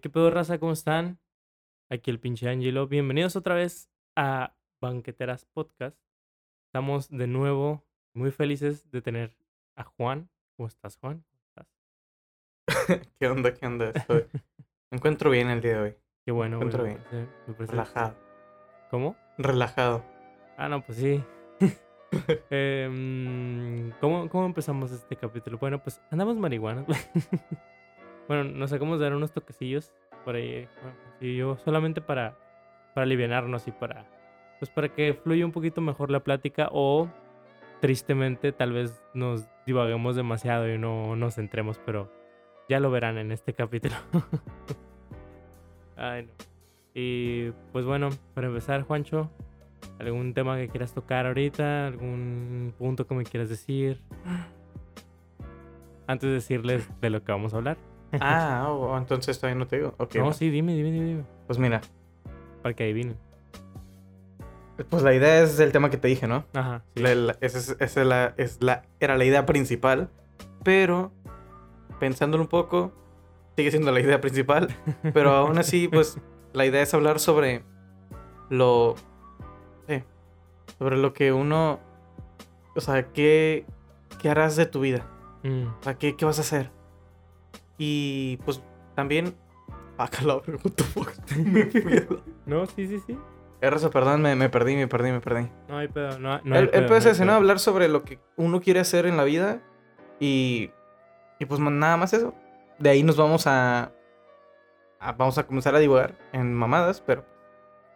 ¿Qué pedo, raza? ¿Cómo están? Aquí el pinche Angelo. Bienvenidos otra vez a Banqueteras Podcast. Estamos de nuevo muy felices de tener a Juan. ¿Cómo estás, Juan? ¿Cómo estás? ¿Qué onda? ¿Qué onda? Estoy... Me encuentro bien el día de hoy. Qué bueno. Me encuentro bien. Relajado. ¿Cómo? Relajado. Ah, no, pues sí. Em, ¿cómo, ¿Cómo empezamos este capítulo? Bueno, pues andamos marihuana. Bueno, nos sacamos de dar unos toquecillos por ahí. y yo solamente para, para aliviarnos y para, pues para que fluya un poquito mejor la plática o tristemente tal vez nos divaguemos demasiado y no nos centremos, pero ya lo verán en este capítulo. Ay, no. Y pues bueno, para empezar, Juancho, ¿algún tema que quieras tocar ahorita? ¿Algún punto que me quieras decir? Antes de decirles de lo que vamos a hablar. Ah, oh, entonces todavía no te digo. no, sí, dime, dime, dime. Pues mira. Para que adivinen. Pues la idea es el tema que te dije, ¿no? Ajá. esa, es, la, es la, era la idea principal. Pero, pensándolo un poco, sigue siendo la idea principal. Pero aún así, pues, la idea es hablar sobre lo. Sí, sobre lo que uno. O sea, ¿qué, qué harás de tu vida? Mm. O sea, ¿qué, ¿qué vas a hacer? Y pues también. Ah, no, sí, sí, sí. Errazo, perdón, me, me, perdí, me perdí, me perdí. No hay pedo, no, no El, pedo, es ese, ¿no? Hablar sobre lo que uno quiere hacer en la vida y. Y pues nada más eso. De ahí nos vamos a, a. vamos a comenzar a divagar en mamadas, pero.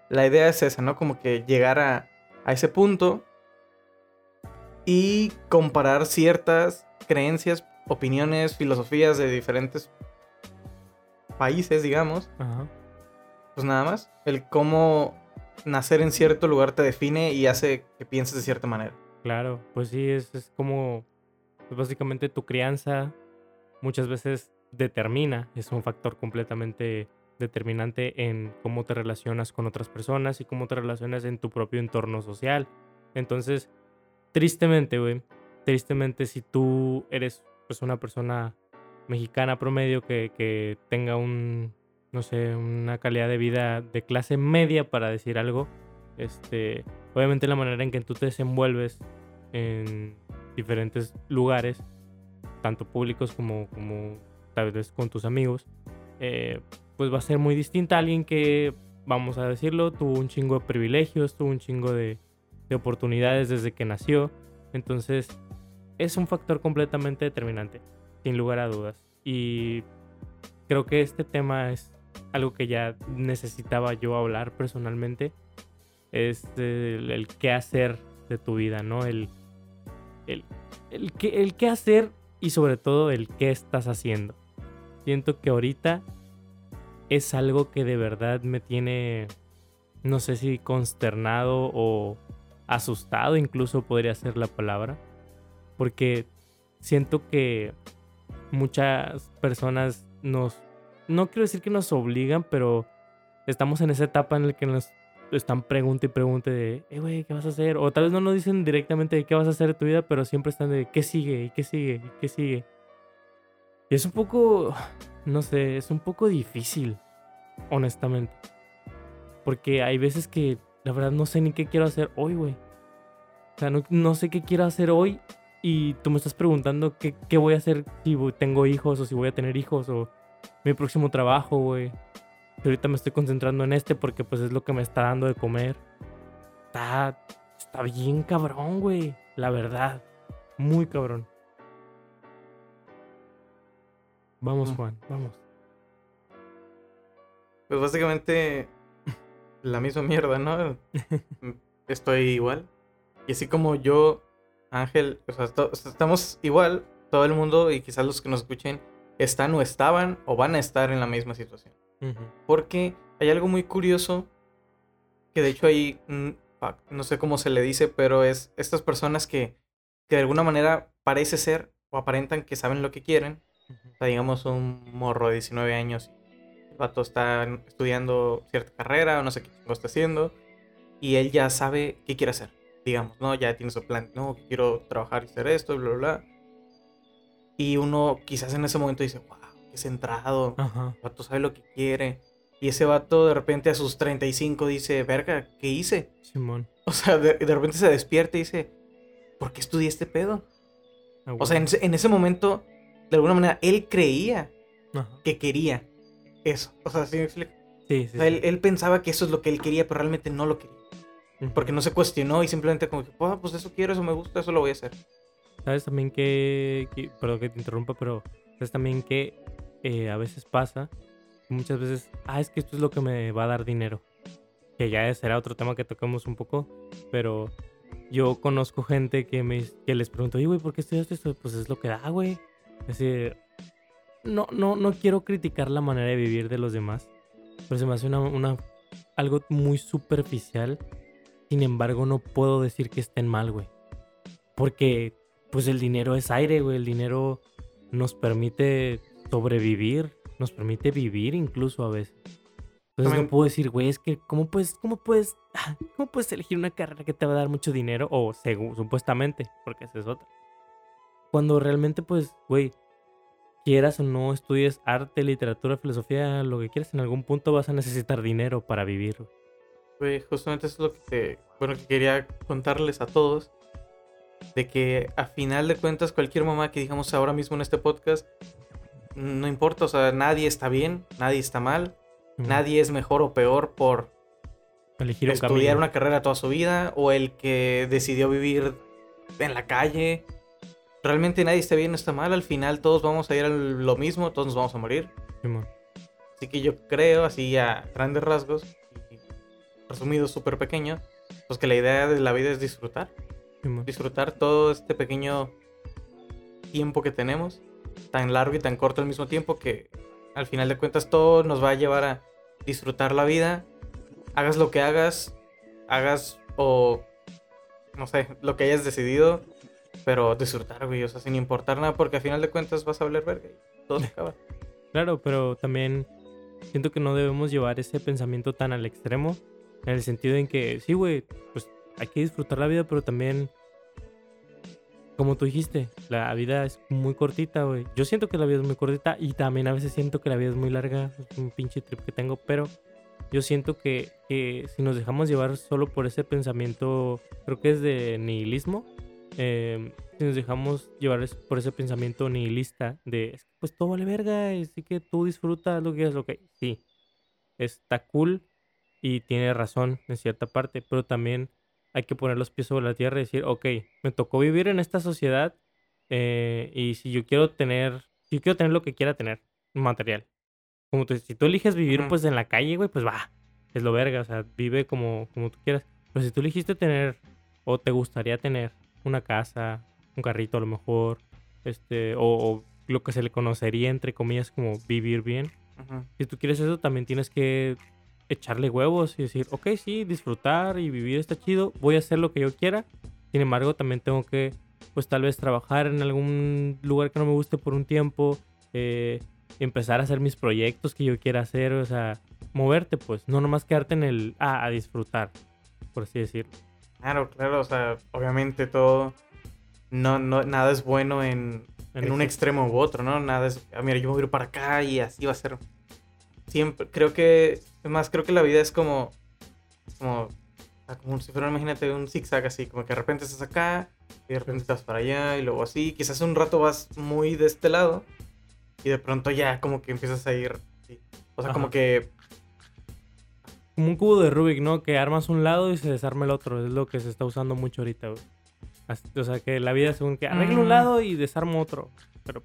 La idea es esa, ¿no? Como que llegar a, a ese punto y comparar ciertas creencias opiniones, filosofías de diferentes países, digamos. Pues nada más. El cómo nacer en cierto lugar te define y hace que pienses de cierta manera. Claro, pues sí, es, es como pues básicamente tu crianza muchas veces determina, es un factor completamente determinante en cómo te relacionas con otras personas y cómo te relacionas en tu propio entorno social. Entonces, tristemente, güey, tristemente si tú eres pues una persona mexicana promedio que, que tenga un, no sé, una calidad de vida de clase media para decir algo, este, obviamente la manera en que tú te desenvuelves en diferentes lugares, tanto públicos como, como tal vez con tus amigos, eh, pues va a ser muy distinta a alguien que, vamos a decirlo, tuvo un chingo de privilegios, tuvo un chingo de, de oportunidades desde que nació. Entonces, es un factor completamente determinante, sin lugar a dudas. Y creo que este tema es algo que ya necesitaba yo hablar personalmente. Es el, qué hacer de tu vida, ¿no? El, el, el, qué, el qué hacer y sobre todo el qué estás haciendo. Siento que ahorita es algo que de verdad me tiene, no sé si consternado o asustado, incluso podría ser la palabra porque siento que muchas personas nos, no quiero decir que nos obligan, pero estamos en esa etapa en la que nos están pregunta y pregunta de, eh, güey, ¿qué vas a hacer? O tal vez no nos dicen directamente de qué vas a hacer de tu vida, pero siempre están de, ¿qué sigue? ¿Y qué sigue? ¿Y qué sigue? Y es un poco, no sé, es un poco difícil, honestamente. Porque hay veces que la verdad no sé ni qué quiero hacer hoy, güey. O sea, no, no sé qué quiero hacer hoy y tú me estás preguntando qué, qué voy a hacer si tengo hijos o si voy a tener hijos o mi próximo trabajo, güey. ahorita me estoy concentrando en este porque pues es lo que me está dando de comer. Está, está bien cabrón, güey. La verdad. Muy cabrón. Vamos, Juan, vamos. Pues básicamente la misma mierda, ¿no? Estoy igual. Y así como yo Ángel, o sea, estamos igual, todo el mundo y quizás los que nos escuchen están o estaban o van a estar en la misma situación. Porque hay algo muy curioso que de hecho ahí, mm, no sé cómo se le dice, pero es estas personas que, que de alguna manera parece ser o aparentan que saben lo que quieren. O sea, digamos un morro de 19 años, el vato está estudiando cierta carrera o no sé qué está haciendo y él ya sabe qué quiere hacer digamos, ¿no? Ya tienes su plan, no, quiero trabajar y hacer esto, bla, bla, bla. Y uno quizás en ese momento dice, wow, que centrado. Ajá. El vato sabe lo que quiere. Y ese vato de repente a sus 35 dice, verga, ¿qué hice? Simón. O sea, de, de repente se despierta y dice, ¿por qué estudié este pedo? Ah, O sea, en ese, en ese momento, de alguna manera, él creía Ajá. que quería eso. O sea, ¿sí me explico? Sí, O sí. sea, él, él pensaba que eso es lo que él quería, pero realmente no lo quería. Porque no se cuestionó y simplemente como que, "Ah, pues eso quiero, eso me gusta, eso lo voy a hacer. ¿Sabes también que, que- perdón que te interrumpa, pero sabes también que eh, a veces pasa, muchas veces, ah, es que esto es lo que me va a dar dinero. Que ya será otro tema que tocamos un poco, pero yo conozco gente que, me, que les pregunto, oye, güey, ¿por qué estudiaste esto? Pues es lo que da, güey. Es decir, no, no, no quiero criticar la manera de vivir de los demás, pero se me hace una, una, algo muy superficial. Sin embargo, no puedo decir que estén mal, güey. Porque pues el dinero es aire, güey. El dinero nos permite sobrevivir, nos permite vivir incluso a veces. Entonces También- no puedo decir, güey, es que ¿cómo puedes, cómo puedes, ah, cómo puedes elegir una carrera que te va a dar mucho dinero? O según, supuestamente, porque esa es otra. Cuando realmente, pues, güey, quieras o no estudies arte, literatura, filosofía, lo que quieras, en algún punto vas a necesitar dinero para vivir. güey. Justamente eso es lo que te, bueno, que quería contarles a todos. De que a final de cuentas, cualquier mamá que digamos ahora mismo en este podcast, no importa, o sea, nadie está bien, nadie está mal, nadie es mejor o peor por elegir un estudiar camino. una carrera toda su vida o el que decidió vivir en la calle. Realmente nadie está bien o está mal, al final todos vamos a ir a lo mismo, todos nos vamos a morir. Así que yo creo, así a grandes rasgos, resumido súper pequeño, pues que la idea de la vida es disfrutar. Disfrutar todo este pequeño tiempo que tenemos, tan largo y tan corto al mismo tiempo, que al final de cuentas todo nos va a llevar a disfrutar la vida. Hagas lo que hagas, hagas o no sé, lo que hayas decidido, pero disfrutar, güey, o sea, sin importar nada, porque al final de cuentas vas a hablar verga y todo se acaba. Claro, pero también siento que no debemos llevar ese pensamiento tan al extremo. En el sentido en que, sí, güey, pues hay que disfrutar la vida, pero también, como tú dijiste, la vida es muy cortita, güey. Yo siento que la vida es muy cortita y también a veces siento que la vida es muy larga. Es un pinche trip que tengo, pero yo siento que, que si nos dejamos llevar solo por ese pensamiento, creo que es de nihilismo, eh, si nos dejamos llevar es- por ese pensamiento nihilista de, "Es que, pues todo vale verga, así que tú disfrutas lo que quieras, ok, sí, está cool y tiene razón en cierta parte, pero también hay que poner los pies sobre la tierra y decir, ok, me tocó vivir en esta sociedad eh, y si yo quiero tener, si yo quiero tener lo que quiera tener, material. Como tú, si tú eliges vivir pues en la calle, güey, pues va, es lo verga, o sea, vive como, como tú quieras. Pero si tú elegiste tener o te gustaría tener una casa, un carrito a lo mejor, este, o, o lo que se le conocería entre comillas como vivir bien, Ujú. si tú quieres eso, también tienes que echarle huevos y decir, ok, sí, disfrutar y vivir está chido, voy a hacer lo que yo quiera. Sin embargo, también tengo que, pues tal vez trabajar en algún lugar que no me guste por un tiempo, eh, empezar a hacer mis proyectos que yo quiera hacer, o sea, moverte, pues, no nomás quedarte en el, ah, a disfrutar, por así decirlo. Claro, claro, o sea, obviamente todo, no, no, nada es bueno en, en un extremo u otro, ¿no? Nada es, ah, mira, yo me voy a ir para acá y así va a ser. Siempre, creo que, es más, creo que la vida es como, como, sea, como si fuera, imagínate, un zigzag así, como que de repente estás acá y de repente estás para allá y luego así, quizás un rato vas muy de este lado y de pronto ya como que empiezas a ir, o sea, como que, Como un cubo de Rubik, ¿no? Que armas un lado y se desarma el otro, es lo que se está usando mucho ahorita, güey. O sea, que la vida según que arreglo un Mm. lado y desarmo otro, pero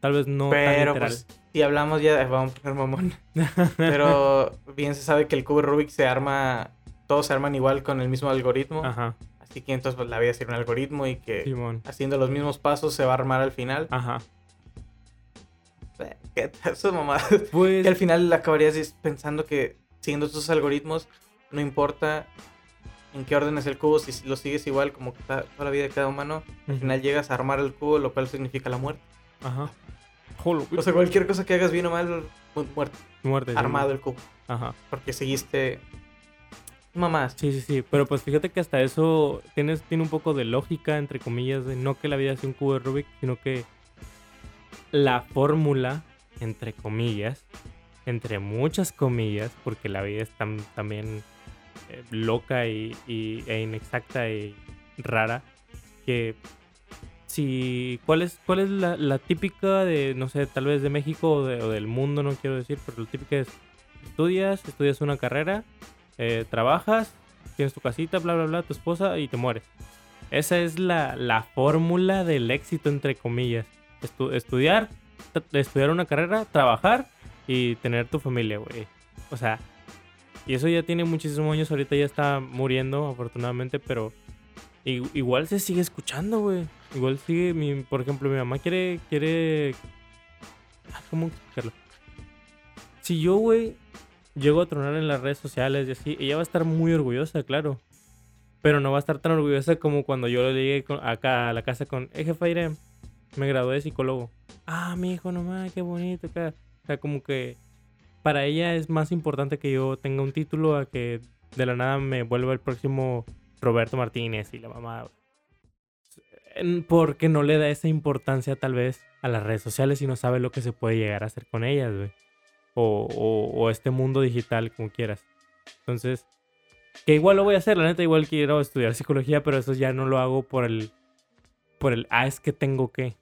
tal vez no tan pero literal. pues, si hablamos ya, vamos a poner mamón. Pero bien se sabe que el cubo Rubik se arma, todos se arman igual con el mismo algoritmo. Ajá, Así que entonces pues, la vida sería un algoritmo y que Simón. haciendo los mismos pasos se va a armar al final. Ajá. Eh, ¿Qué tal eso, mamá? Pues que al final acabarías pensando que siguiendo esos algoritmos, no importa en qué orden es el cubo, si lo sigues igual como toda la vida de cada humano, al final llegas a armar el cubo, lo cual significa la muerte. Ajá. O sea, cualquier cosa que hagas bien o mal, mu- muerte, muerte. sí. armado el cubo. Ajá. Porque seguiste mamás. Sí, sí, sí. Pero pues fíjate que hasta eso tienes, tiene un poco de lógica, entre comillas, de no que la vida sea un cubo de Rubik, sino que la fórmula, entre comillas, entre muchas comillas, porque la vida es también eh, loca y, e inexacta y rara, que si, ¿cuál es, cuál es la, típica de, no sé, tal vez de México o, del mundo, no quiero decir, pero la típica es, estudias, estudias una carrera, eh, trabajas, tienes tu casita, bla, bla, bla, tu esposa y te mueres. Esa es la, la fórmula del éxito, entre comillas. estudiar, estudiar una carrera, trabajar y tener tu familia, güey. O sea, y eso ya tiene muchísimos años, ahorita ya está muriendo, afortunadamente, pero igual se sigue escuchando, güey. Igual sigue, mi, por ejemplo, mi mamá quiere, quiere... Ah, ¿Cómo explicarlo? Si yo, güey, llego a tronar en las redes sociales y así, ella va a estar muy orgullosa, claro. Pero no va a estar tan orgullosa como cuando yo le llegué acá a la casa con, eh, jefa me gradué de psicólogo. Ah, mi hijo, nomás, qué bonito acá. O sea, como que para ella es más importante que yo tenga un título a que de la nada me vuelva el próximo Roberto Martínez y la mamá. Porque no le da esa importancia tal vez a las redes sociales y no sabe lo que se puede llegar a hacer con ellas, güey. O, o, este mundo digital, como quieras. Entonces, que igual lo voy a hacer, la neta, igual quiero estudiar psicología, pero eso ya no lo hago por el, por el, ah, es que tengo que.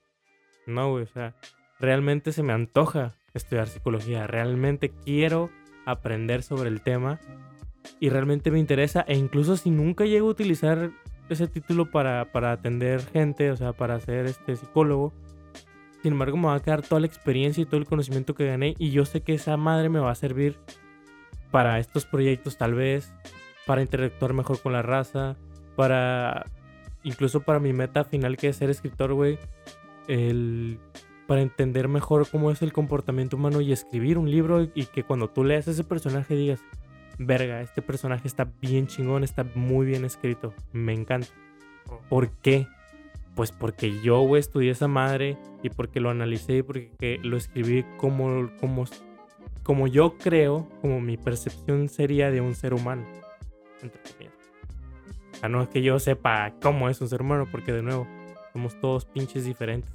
No, güey, o sea, realmente se me antoja estudiar psicología, realmente quiero aprender sobre el tema y realmente me interesa e incluso si nunca llego a utilizar ese título para, para atender gente, o sea, para ser este psicólogo, sin embargo me va a quedar toda la experiencia y todo el conocimiento que gané y yo sé que esa madre me va a servir para estos proyectos tal vez, para interactuar mejor con la raza, para incluso para mi meta final que es ser escritor, güey, el para entender mejor cómo es el comportamiento humano y escribir un libro y que cuando tú leas ese personaje digas, verga, este personaje está bien chingón, está muy bien escrito, me encanta. Oh. ¿Por qué? Pues porque yo, güey, estudié esa madre y porque lo analicé y porque lo escribí como, como, como yo creo, como mi percepción sería de un ser humano. O sea, no es que yo sepa cómo es un ser humano, porque de nuevo, somos todos pinches diferentes.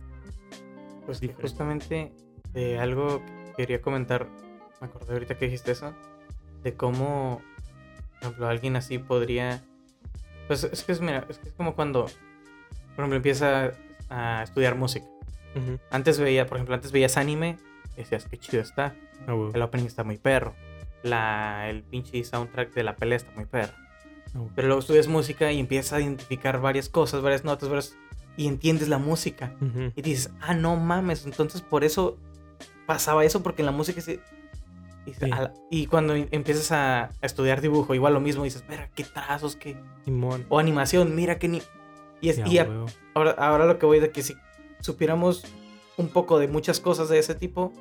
Pues justamente de algo que quería comentar, me acordé ahorita que dijiste eso, de cómo, por ejemplo, alguien así podría... Pues es que es, mira, es, que es como cuando, por ejemplo, empieza a estudiar música. Antes veía, por ejemplo, antes veías anime y decías, qué chido está. Ah, el opening está muy perro. La, el pinche soundtrack de la pelea está muy perro. Ah, Pero luego estudias música y empiezas a identificar varias cosas, varias notas, varias... y entiendes la música. Y dices, ah, no mames, entonces por eso pasaba eso, porque en la música se y, cuando empiezas a, estudiar dibujo, igual lo mismo, dices, mira, qué trazos, qué... O animación, mira qué ni... Y, es, ahora, ahora lo que voy de que si supiéramos un poco de muchas cosas de ese tipo,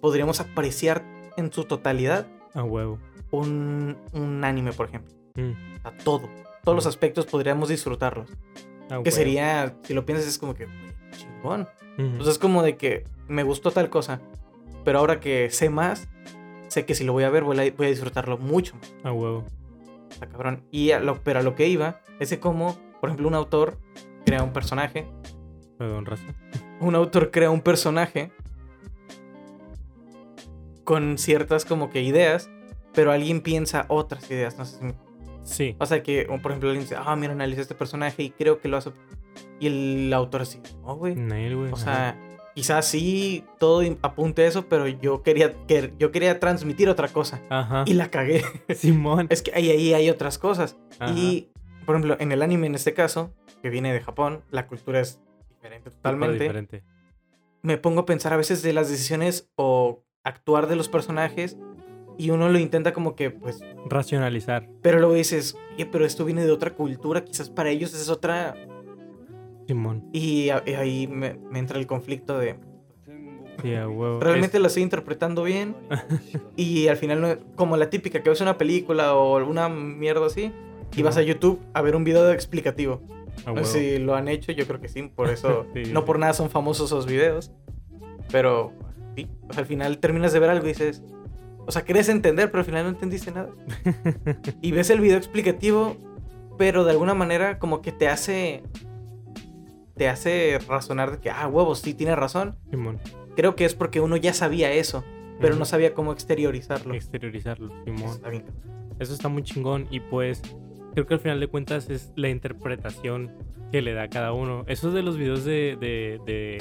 podríamos apreciar en su totalidad. A huevo. Un, un anime, por ejemplo. Mm. A todo. Todos los aspectos podríamos disfrutarlos. que sería, si lo piensas, es como que chingón. Entonces es como de que me gustó tal cosa, pero ahora que sé más, sé que si lo voy a ver voy a, disfrutarlo mucho. A huevo. Está cabrón. Y a lo, pero a lo que iba es de cómo, por ejemplo, un autor crea un personaje. Perdón, raza. Un autor crea un personaje con ciertas como que ideas, pero alguien piensa otras ideas. No sé si Sí. O sea que, por ejemplo, alguien dice, ah, mira, analiza este personaje y creo que lo hace. Y el autor así, oh, güey. O sea, quizás sí todo apunte eso, pero yo quería, yo quería transmitir otra cosa. Ajá. Y la cagué. Simón. Es que ahí, ahí hay otras cosas. Y, por ejemplo, en el anime en este caso, que viene de Japón, la cultura es diferente totalmente. Diferente. Me pongo a pensar a veces de las decisiones o actuar de los personajes y uno lo intenta como que, pues... Racionalizar. Pero luego dices, oye, pero esto viene de otra cultura, quizás para ellos es otra y ahí me, entra el conflicto de... Realmente lo estoy interpretando bien. y al final, como la típica que ves una película o una mierda así, y vas a YouTube a ver un video explicativo. no sé si lo han hecho, yo creo que sí, por eso, no por nada son famosos esos videos. Pero sí, al final terminas de ver algo y dices, o sea, querés entender, pero al final no entendiste nada. y ves el video explicativo, pero de alguna manera como que te hace te hace razonar de que, ah, huevos, sí, tiene razón. Simón. Creo que es porque uno ya sabía eso, pero no sabía cómo exteriorizarlo. Exteriorizarlo, Simón. Está bien. Eso está muy chingón y pues creo que al final de cuentas es la interpretación que le da a cada uno. Esos de los videos de, de, de-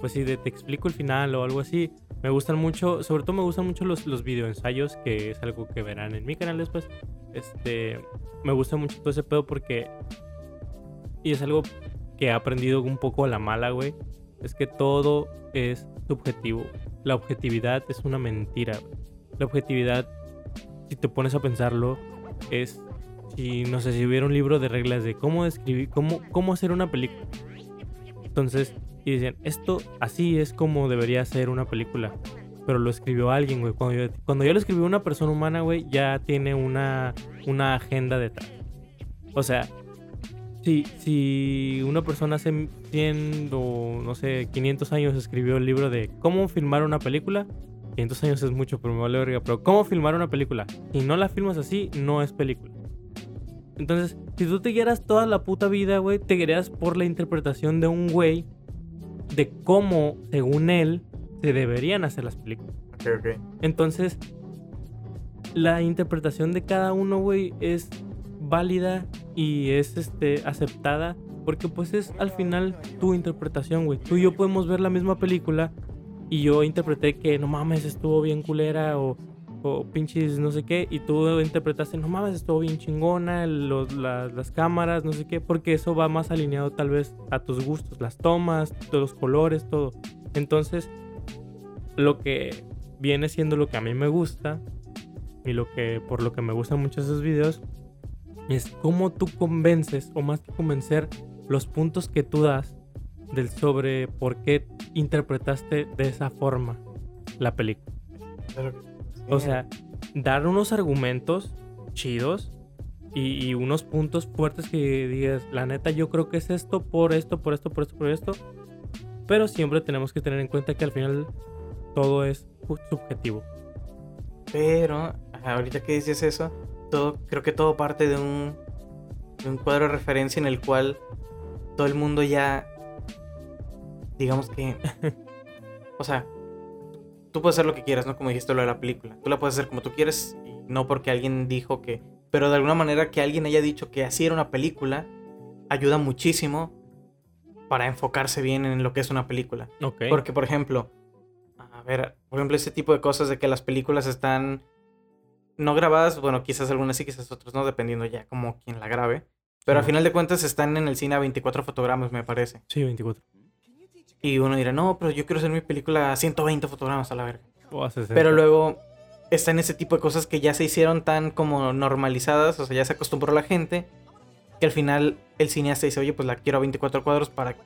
pues sí, de te explico el final o algo así, me gustan mucho, sobre todo me gustan mucho los, los videoensayos, que es algo que verán en mi canal después. Este, me gusta mucho todo ese pedo porque, y es algo que he aprendido un poco a la mala, güey, es que todo es subjetivo. La objetividad es una mentira. La objetividad si te pones a pensarlo, es si no sé si hubiera un libro de reglas de cómo escribir, cómo, cómo hacer una película. Entonces, y decían, esto así es como debería ser una película. Pero lo escribió alguien, güey. Cuando, yo- cuando ya lo escribió una persona humana, güey, ya tiene una, una agenda detrás. O sea, si, si una persona hace 100 o no sé, 500 años escribió el libro de cómo filmar una película, 500 años es mucho, pero me vale verga. Pero ¿cómo filmar una película? Si no la filmas así, no es película. Entonces, si tú te guiaras toda la puta vida, güey, te guiaras por la interpretación de un güey de cómo, según él, se deberían hacer las películas. Ok, ok. Entonces, la interpretación de cada uno, güey, es válida y es este, aceptada porque pues es al final tu interpretación, güey. Tú y yo podemos ver la misma película y yo interpreté que no mames, estuvo bien culera o, o pinches no sé qué y tú interpretaste, no mames, estuvo bien chingona, los- la- las cámaras, no sé qué, porque eso va más alineado tal vez a tus gustos, las tomas, todos los colores, todo. Entonces, lo que viene siendo lo que a mí me gusta y lo que por lo que me gustan mucho esos videos es cómo tú convences o más que convencer los puntos que tú das del sobre por qué interpretaste de esa forma la película. O sea, dar unos argumentos chidos y, y unos puntos fuertes que digas, la neta yo creo que es esto, por esto, por esto, por esto, por esto. Pero siempre tenemos que tener en cuenta que al final todo es subjetivo. Pero, ahorita que dices eso, todo, creo que todo parte de un, de un cuadro de referencia en el cual todo el mundo ya, digamos que, o sea, tú puedes hacer lo que quieras, ¿no? Como dijiste lo de la película. Tú la puedes hacer como tú quieres y no porque alguien dijo que, pero de alguna manera que alguien haya dicho que así era una película, ayuda muchísimo para enfocarse bien en lo que es una película. Porque, por ejemplo, a ver, por ejemplo, ese tipo de cosas de que las películas están no grabadas, bueno, quizás algunas sí, quizás otras no, dependiendo ya como quien la grabe. Pero a Ujú. final de cuentas están en el cine a 24 fotogramas, me parece. Sí, 24. Y uno dirá, no, pero yo quiero hacer mi película a 120 fotogramas a la verga. O a 60. Pero luego están ese tipo de cosas que ya se hicieron tan como normalizadas, o sea, ya se acostumbró la gente, que al final el cineasta dice, oye, pues la quiero a 24 cuadros para,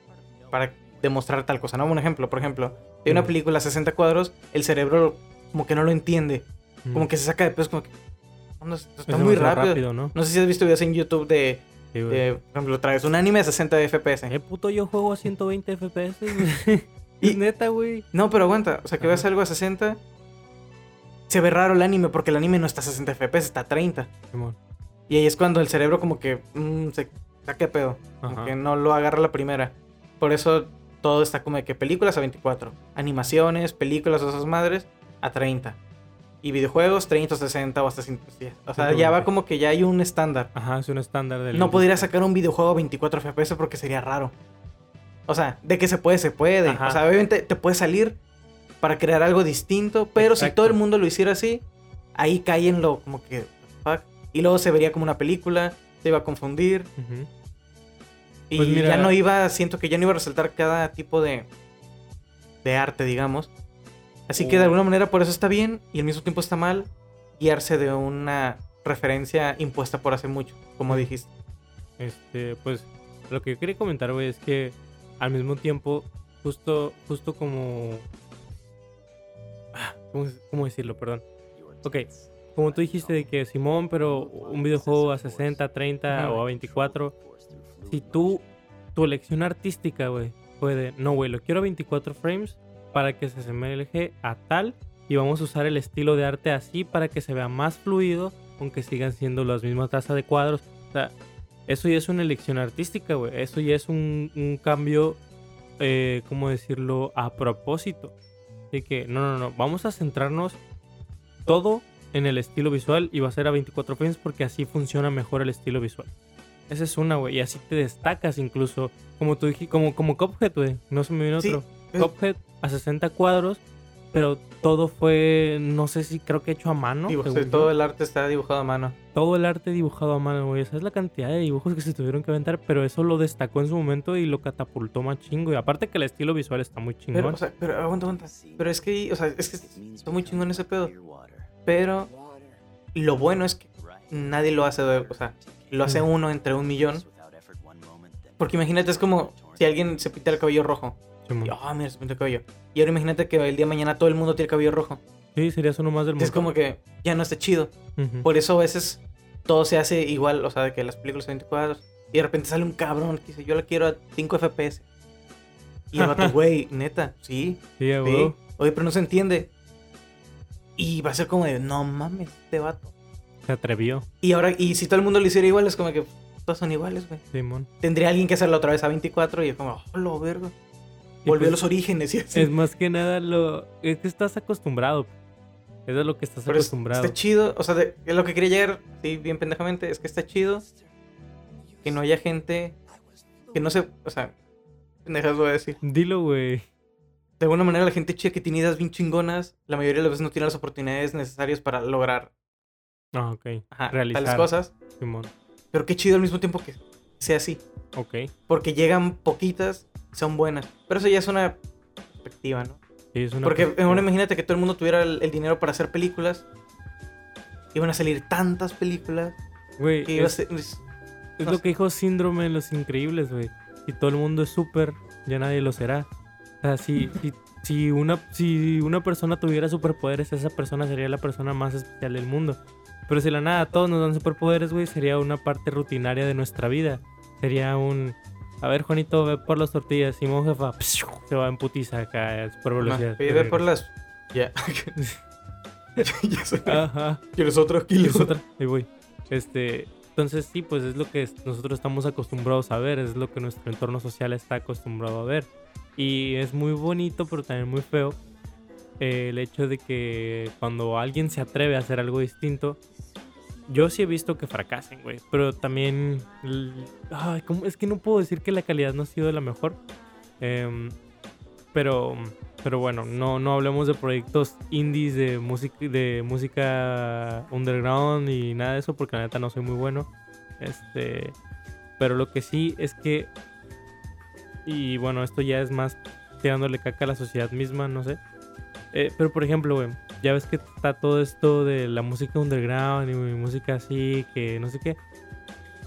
para demostrar tal cosa, ¿no? Un ejemplo, por ejemplo, de una película a 60 cuadros, el cerebro como que no lo entiende, Mm. como que se saca de peso, como que... "Onda, esto Es está muy rápido. ¿no? No sé si has visto videos en YouTube de, Sí, de, por ejemplo, traes un anime a 60 FPS. Eh, puto, yo juego a 120 FPS. Y- neta, güey. No, pero aguanta, o sea, que Ajá. veas algo a 60, se ve raro el anime porque el anime no está a 60 FPS, está a 30. Simón. Y ahí es cuando el cerebro como que mm, se saca de pedo. Como Ajá. que no lo agarra la primera. Por eso todo está como de que películas a 24. Animaciones, películas esas madres a 30. Y videojuegos 30 o 60 o hasta 110. O sea, ya va 120. como que ya hay un estándar. Ajá, es un estándar del. No podría sacar un videojuego a 24 FPS porque sería raro. O sea, de que se puede, se puede. Ajá. O sea, obviamente te puede salir para crear algo distinto. Pero si todo el mundo lo hiciera así, ahí cae en lo como que... fuck. Y luego se vería como una película, se iba a confundir. Y Pues mira- ya no iba, siento que ya no iba a resaltar cada tipo de, de arte, digamos. Así que de alguna manera por eso está bien y al mismo tiempo está mal guiarse de una referencia impuesta por hace mucho, como dijiste. Este, pues, lo que yo quería comentar, güey, es que al mismo tiempo, justo, justo como. Ah, ¿Cómo, cómo decirlo? Perdón. Ok, como tú dijiste de que Simón, pero un videojuego a 60, 30 Ajá. o a 24, si tú, tu elección artística, güey, puede, no, güey, lo quiero a 24 frames para que se asemeje a tal y vamos a usar el estilo de arte así para que se vea más fluido, aunque sigan siendo las mismas tasas de cuadros. O sea, eso ya es una elección artística, güey. Eso ya es un, un cambio, eh, ¿cómo decirlo? A propósito. De que, no, no, no, vamos a centrarnos todo en el estilo visual y va a ser a 24 frames porque así funciona mejor el estilo visual. Esa es una, güey. Y así te destacas incluso. Como tú dijiste, como, como Cuphead, güey. No se me viene Sí, otro. Cuphead a 60 cuadros, pero todo fue, no sé si creo que hecho a mano. todo el arte está dibujado a mano. Todo el arte dibujado a mano, güey. Esa es la cantidad de dibujos que se tuvieron que aventar, pero eso lo destacó en su momento y lo catapultó más chingo. Y aparte que el estilo visual está muy chingón. Pero, o sea, pero aguanta, aguanta. Pero es que, o sea, es que está muy chingón ese pedo. Pero lo bueno es que nadie lo hace, o sea, lo hace uno entre un millón. Porque imagínate, es como si alguien se pinta el cabello rojo. Y, ah, mira, se pinta el cabello. Y ahora imagínate que el día de mañana todo el mundo tiene el cabello rojo. Sí, serías uno más del mundo. Es como que ya no está chido. Por eso a veces todo se hace igual, o sea, de que las películas son 24 y de repente sale un cabrón que dice, yo la quiero a 5 FPS. Y el vato, güey, neta, sí, Sí, sí. Oye, pero no se entiende. Y va a ser como de, no mames, este vato. Se atrevió, Y ahora, y si todo el mundo lo hiciera igual, es como que todos son iguales, güey. Simón. Tendría alguien que hacerlo otra vez a 24 y es como, oh, lo verga. Volvió a pues, los orígenes y así. Es más que nada lo. Es que estás acostumbrado. Es lo que estás Pero acostumbrado. está chido, o sea, de, de lo que quería llegar, sí, bien pendejamente, es que está chido que no haya gente que no se, o sea, pendejas voy a decir. Dilo, güey. De alguna manera la gente chida que tiene ideas bien chingonas, la mayoría de las veces no tiene las oportunidades necesarias para lograr Ah, ok. ajá, Realizar. tales cosas. Simón. Pero qué chido al mismo tiempo que sea así. Ok. Porque llegan poquitas, son buenas. Pero eso ya es una perspectiva, ¿no? Sí, es una Porque ahora imagínate que todo el mundo tuviera el, el dinero para hacer películas. Iban a salir tantas películas Güey, que iba a es, ser- es- es no lo sé. que dijo Síndrome en Los Increíbles, güey. Si todo el mundo es súper, ya nadie lo será. O sea, si, si, si, una, si una persona tuviera superpoderes, esa persona sería la persona más especial del mundo. Pero si de la nada todos nos dan superpoderes, güey, sería una parte rutinaria de nuestra vida. Sería un... A ver, Juanito, ve por las tortillas. Simón, jefa, se va en putiza acá, a super velocidad. Oye, ve por las. Ya. Ajá. ¿Quieres otro Y kilo? es otra, ahí voy. Este, entonces sí, pues es lo que es- nosotros estamos acostumbrados a ver, es lo que nuestro entorno social está acostumbrado a ver. Y es muy bonito, pero también muy feo eh, el hecho de que cuando alguien se atreve a hacer algo distinto, yo sí he visto que fracasen, güey. Pero también, ay, es que no puedo decir que la calidad no ha sido la mejor. Em, pero, pero bueno, no, no hablemos de proyectos indies de música, de música underground y nada de eso, porque la neta no soy muy bueno. Este, pero lo que sí es que, y bueno, esto ya es más tirándole caca a la sociedad misma, no sé. Eh, pero por ejemplo, güey, ya ves que está todo esto de la música underground y música así, que no sé qué.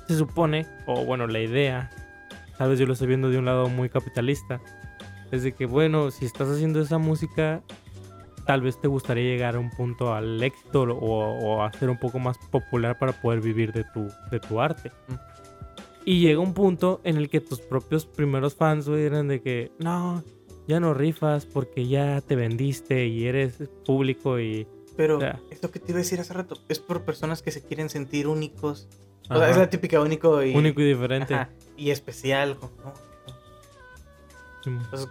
Se supone, o bueno, la idea, tal vez yo lo estoy viendo de un lado muy capitalista, es de que, bueno, si estás haciendo esa música, tal vez te gustaría llegar a un punto al éxito o, o a ser un poco más popular para poder vivir de tu, de tu arte. Y llega un punto en el que tus propios primeros fans, güey, eran de que, no, ya no rifas porque ya te vendiste y eres público y... Pero esto que te iba a decir hace rato es por personas que se quieren sentir únicos. O sea, es la típica único y. único y diferente. Ajá, y especial. ¿no? Entonces,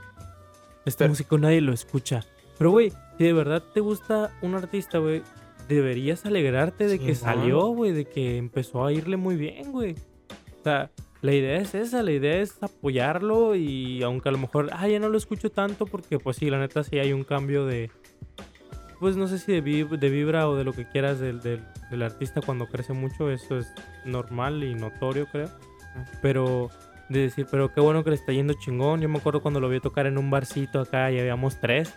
Este Pero- músico nadie lo escucha. Pero, güey, si de verdad te gusta un artista, güey, deberías alegrarte de que salió, güey, de que empezó a irle muy bien, güey. O sea, la idea es esa, la idea es apoyarlo y aunque a lo mejor, ah, ya no lo escucho tanto porque, pues sí, la neta sí hay un cambio de, pues no sé si de, vib- de vibra o de lo que quieras del, del- del artista cuando crece mucho, eso es normal y notorio, creo. Pero de decir, pero qué bueno que le está yendo chingón. Yo me acuerdo cuando lo vi tocar en un barcito acá y habíamos tres.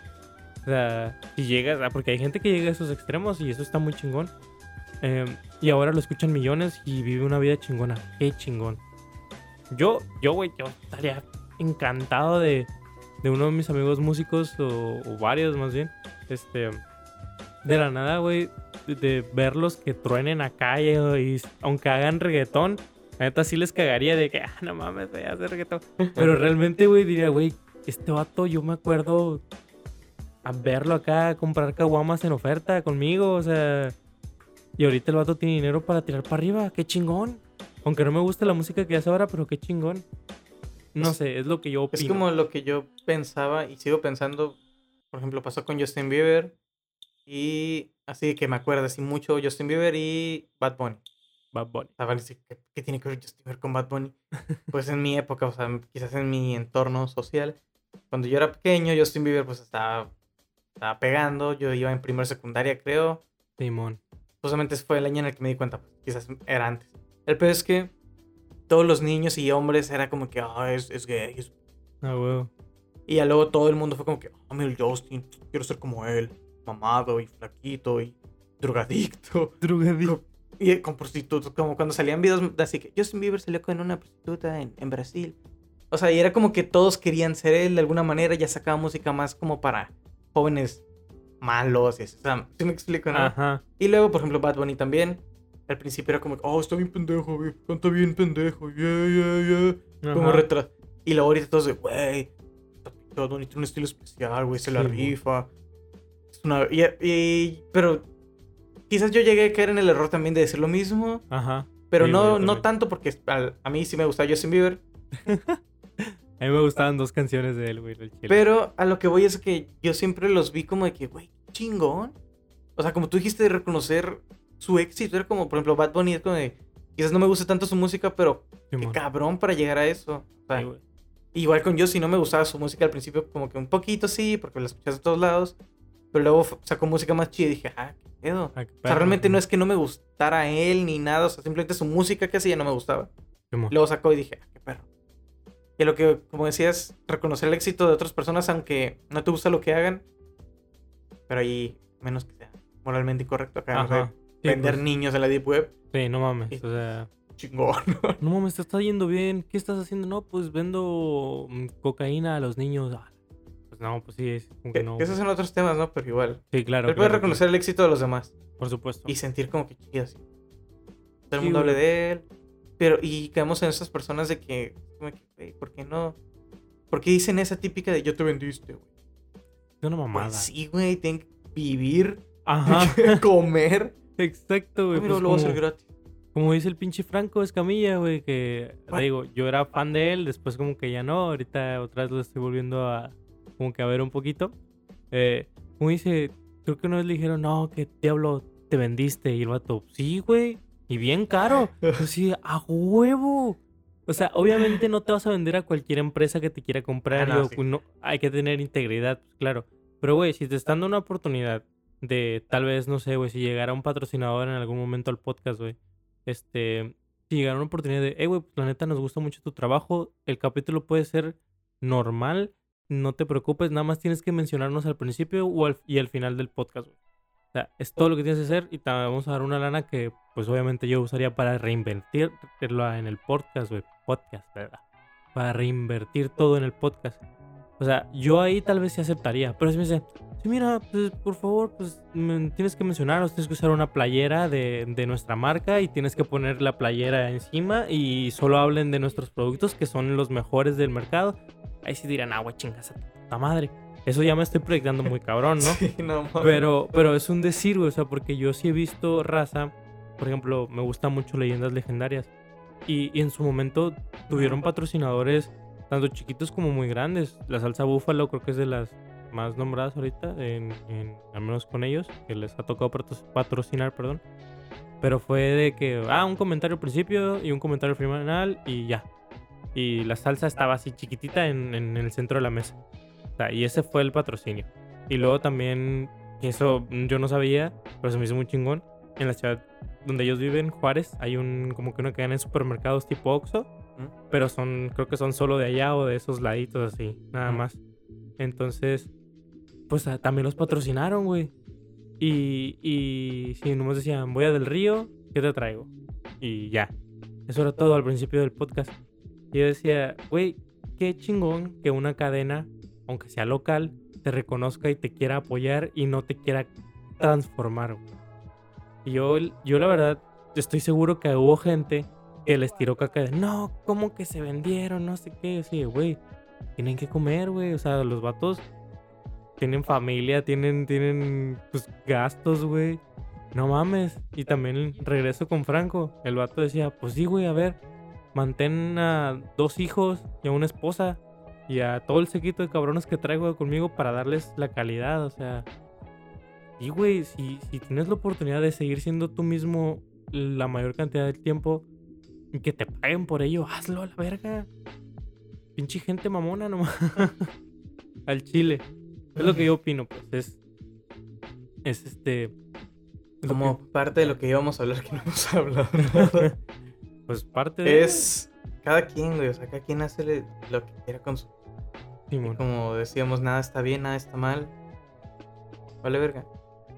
O sea, si llegas, ah, porque hay gente que llega a esos extremos y eso está muy chingón. Em, y ahora lo escuchan millones y vive una vida chingona. Qué chingón. Yo, yo, güey, yo estaría encantado de, de uno de mis amigos músicos, o, o varios más bien, este, de la nada, güey, de, de verlos que truenen acá y, y aunque hagan reggaetón, la neta sí les cagaría de que, ah, no mames, voy a hacer reggaetón. Pero realmente, güey, diría, güey, este vato, yo me acuerdo a verlo acá, a comprar caguamas en oferta conmigo, o sea. Y ahorita el vato tiene dinero para tirar para arriba, qué chingón. Aunque no me gusta la música que hace ahora, pero qué chingón. No sé, es lo que yo opino. Es como lo que yo pensaba y sigo pensando. Por ejemplo, pasó con Justin Bieber. Y así que me acuerdo así mucho Justin Bieber y Bad Bunny. Bad Bunny. ¿qué, qué tiene que ver Justin Bieber con Bad Bunny? Pues en mi época, o sea, quizás en mi entorno social. Cuando yo era pequeño, Justin Bieber pues estaba, estaba pegando. Yo iba en primera secundaria, creo. Simón. Justamente fue el año en el que me di cuenta. Pues, quizás era antes. El peor es que todos los niños y hombres era como que, ah, es, es gay. es-". Ah, huevo. Y ya luego todo el mundo fue como que, ah, mira el Justin, quiero ser como él. Mamado y flaquito y drogadicto. Drogadicto. Y con prostitutas, como cuando salían videos de así que Justin Bieber salió con una prostituta en, en Brasil. O sea, y era como que todos querían ser él de alguna manera, ya sacaba música más como para jóvenes malos. Y así. O sea, ¿sí me explico, no? Ajá. Y luego, por ejemplo, Bad Bunny también. Al principio era como, oh, está bien pendejo, güey. Canta bien pendejo, yeah, yeah, yeah. Como Ajá. retra. Y luego ahorita todos de, güey, Bunny tiene un estilo especial, güey, se la Sí, rifa. Es una... y, y- pero quizás yo llegué a caer en el error también de decir lo mismo. Ajá. Pero Sí, no, no tanto porque al- a mí sí me gustaba Justin Bieber. A mí me gustaban dos canciones de él, güey. Pero a lo que voy es que yo siempre los vi como de que, güey, chingón. O sea, como tú dijiste de reconocer su éxito, era como, por ejemplo, Bad Bunny es como de, quizás no me gusta tanto su música, pero qué Simón. cabrón para llegar a eso. O sea, Sí, güey. igual con yo, si no me gustaba su música al principio, como que un poquito sí, porque la escuchas de todos lados. Pero luego sacó música más chida y dije, ah, qué pedo. Ah, qué O sea, realmente no es que no me gustara él ni nada, o sea, simplemente su música que hacía no me gustaba. Simón. Luego sacó y dije, ah, qué perro. Y lo que, como decías, reconocer el éxito de otras personas, aunque no te gusta lo que hagan, pero ahí, menos que sea moralmente incorrecto acá. Sí, vender pues, niños en la Deep Web, Sí, no mames. O sea, chingón. no mames, te está yendo bien. ¿Qué estás haciendo? No, pues vendo mm, cocaína a los niños. Ah, Pues no, pues sí, es como que no. esos son otros temas, ¿no? Pero igual. Sí, claro. Él puede claro, reconocer el éxito de los demás. Por supuesto. y sentir como que chido así. Todo el mundo hable de él. Pero, y quedamos en esas personas de que, ¿por qué no? ¿Por qué dicen esa típica de yo te vendiste, güey? Es una mamada. Pues sí, güey, tienen que vivir, Ajá. comer. Exacto, güey. Pero pues lo va a hacer como- gratis. Como dice el pinche Franco Escamilla, güey, que digo, yo era fan de él, después como que ya no, ahorita otra vez lo estoy volviendo a como que a ver un poquito. Eh, como dice, creo que una vez le dijeron, no, que diablo te vendiste, y el vato, sí, güey, y bien caro. Así, a huevo. O sea, obviamente no te vas a vender a cualquier empresa que te quiera comprar. Ah, no, y o- sí. no- hay que tener integridad, pues, claro. Pero, güey, si te están dando una oportunidad de tal vez, no sé, güey, si llegara un patrocinador en algún momento al podcast, güey. Este, si llegara una oportunidad de, hey, güey, pues la neta nos gusta mucho tu trabajo. El capítulo puede ser normal. No te preocupes, nada más tienes que mencionarnos al principio o al- y al final del podcast, güey. O sea, es todo lo que tienes que hacer y te vamos a dar una lana que, pues obviamente yo usaría para reinvertirla en el podcast, güey. Podcast, ¿verdad? Para reinvertir todo en el podcast. O sea, yo ahí tal vez sí aceptaría. Pero si me dice, sí, mira, pues por favor, pues me- tienes que mencionar, tienes que usar una playera de, de nuestra marca y tienes que poner la playera encima y solo hablen de nuestros productos que son los mejores del mercado. Ahí sí dirán, ah, güey, chingas a puta madre. Eso ya me estoy proyectando muy cabrón, ¿no? Sí, no. Pero, pero es un decir, güey, o sea, porque yo sí he visto raza, por ejemplo, me gustan mucho leyendas legendarias. Y, y en su momento tuvieron patrocinadores, tanto chiquitos como muy grandes. La salsa búfalo creo que es de las más nombradas ahorita, en, en- al menos con ellos, que les ha tocado patro- patrocinar, perdón. Pero fue de que, ah, un comentario al principio y un comentario al final y ya. Y la salsa estaba así chiquitita en, en el centro de la mesa. O sea, y ese fue el patrocinio. Y luego también, eso yo no sabía, pero se me hizo muy chingón. En la ciudad donde ellos viven, Juárez, hay un como que una cadena de supermercados tipo Oxxo, ¿Mm? pero son, creo que son solo de allá o de esos laditos así, nada Mm. más. Entonces, pues ah, también los patrocinaron, güey. Y, y sí, nomás decían, voy a Del Río, ¿qué te traigo? Y ya. Eso era todo al principio del podcast. Y yo decía, güey, qué chingón que una cadena, aunque sea local, te reconozca y te quiera apoyar y no te quiera transformar. güey. Y yo, yo la verdad, estoy seguro que hubo gente que les tiró caca de, no, ¿cómo que se vendieron? No sé qué. Sí, güey, tienen que comer, güey. O sea, los vatos tienen familia, tienen, tienen pues, gastos, güey. no mames. Y también regreso con Franco. El vato decía, pues sí, güey, a ver, mantén a dos hijos y a una esposa y a todo el sequito de cabrones que traigo conmigo para darles la calidad, o sea. Y güey, si, si tienes la oportunidad de seguir siendo tú mismo la mayor cantidad del tiempo y que te paguen por ello, hazlo a la verga. Pinche gente mamona nomás. Al chile. Es lo que yo opino, pues. Es. Es este. es Como parte de lo que íbamos a hablar que no hemos hablado. pues parte de. es cada quien, güey. O sea, cada quien hace lo que quiera con su. Simón. Como decíamos, nada está bien, nada está mal. Vale, verga.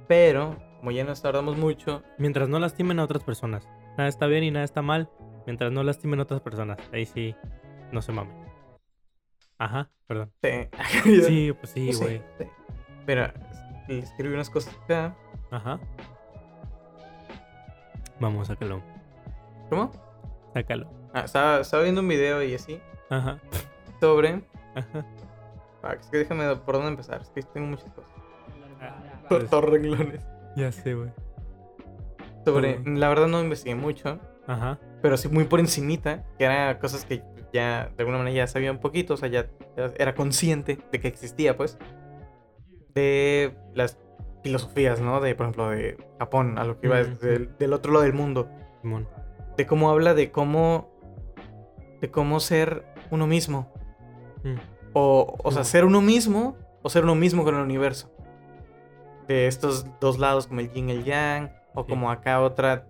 Pero, como ya nos tardamos mucho, Mientras no lastimen a otras personas. Nada está bien y nada está mal. Mientras no lastimen a otras personas. Ahí sí. No se mamen. Ajá, perdón. Sí, pues sí, Pues sí, güey. sí. Mira, le escribí unas cosas acá. Ajá. Vamos, sácalo. ¿Cómo? Sácalo. Ah, estaba, estaba viendo un video y así. Ajá. Sobre. Ajá. Ah, es que déjame por dónde empezar. Es que tengo muchas cosas. Pues, Todos renglones. ya sé, güey. Sobre. La verdad no investigué mucho. Ajá. Pero sí muy por encimita. Que eran cosas que ya de alguna manera ya sabía un poquito. O sea, ya, era consciente de que existía, pues. De las filosofías, ¿no? De, por ejemplo, de Japón, a lo que iba del, del otro lado del mundo. Simón. De cómo habla de cómo. De cómo ser uno mismo. Mm. O, o sea, No. ser uno mismo o ser uno mismo con el universo. De estos dos lados, como el yin y el yang, o Sí. como acá otra,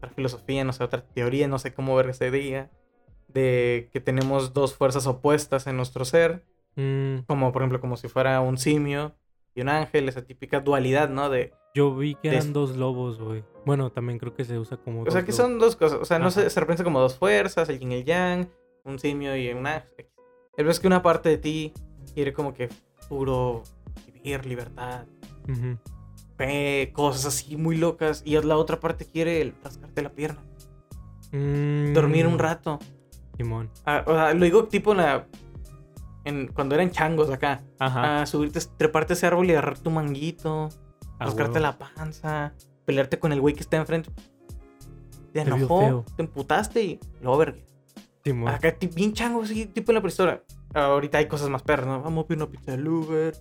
otra filosofía, no sé, otra teoría, no sé cómo ver se diga, de que tenemos dos fuerzas opuestas en nuestro ser, Mm, como por ejemplo, como si fuera un simio y un ángel, esa típica dualidad, ¿no? De, yo vi que de- eran dos lobos, güey. Bueno, también creo que se usa como. o sea, que lobos. son dos cosas, o sea, no se, se representa como dos fuerzas, el yin y el yang, un simio y un ángel. El es que una parte de ti quiere como que puro vivir, libertad, Ujú. Cosas así muy locas. Y la otra parte quiere el rascarte la pierna. Mm, Dormir un rato. Simón. Ah, o sea, lo digo tipo en la. En, cuando eran changos acá. Ajá. A subirte, treparte ese árbol y agarrar tu manguito. a rascarte la panza. Pelearte con el güey que está enfrente. Te enojó. Te emputaste y lo verga. Simón. Acá bien chango, así, tipo en la prehistoria. Ahorita hay cosas más perras, ¿no? Vamos a pedir una pizza del Uber.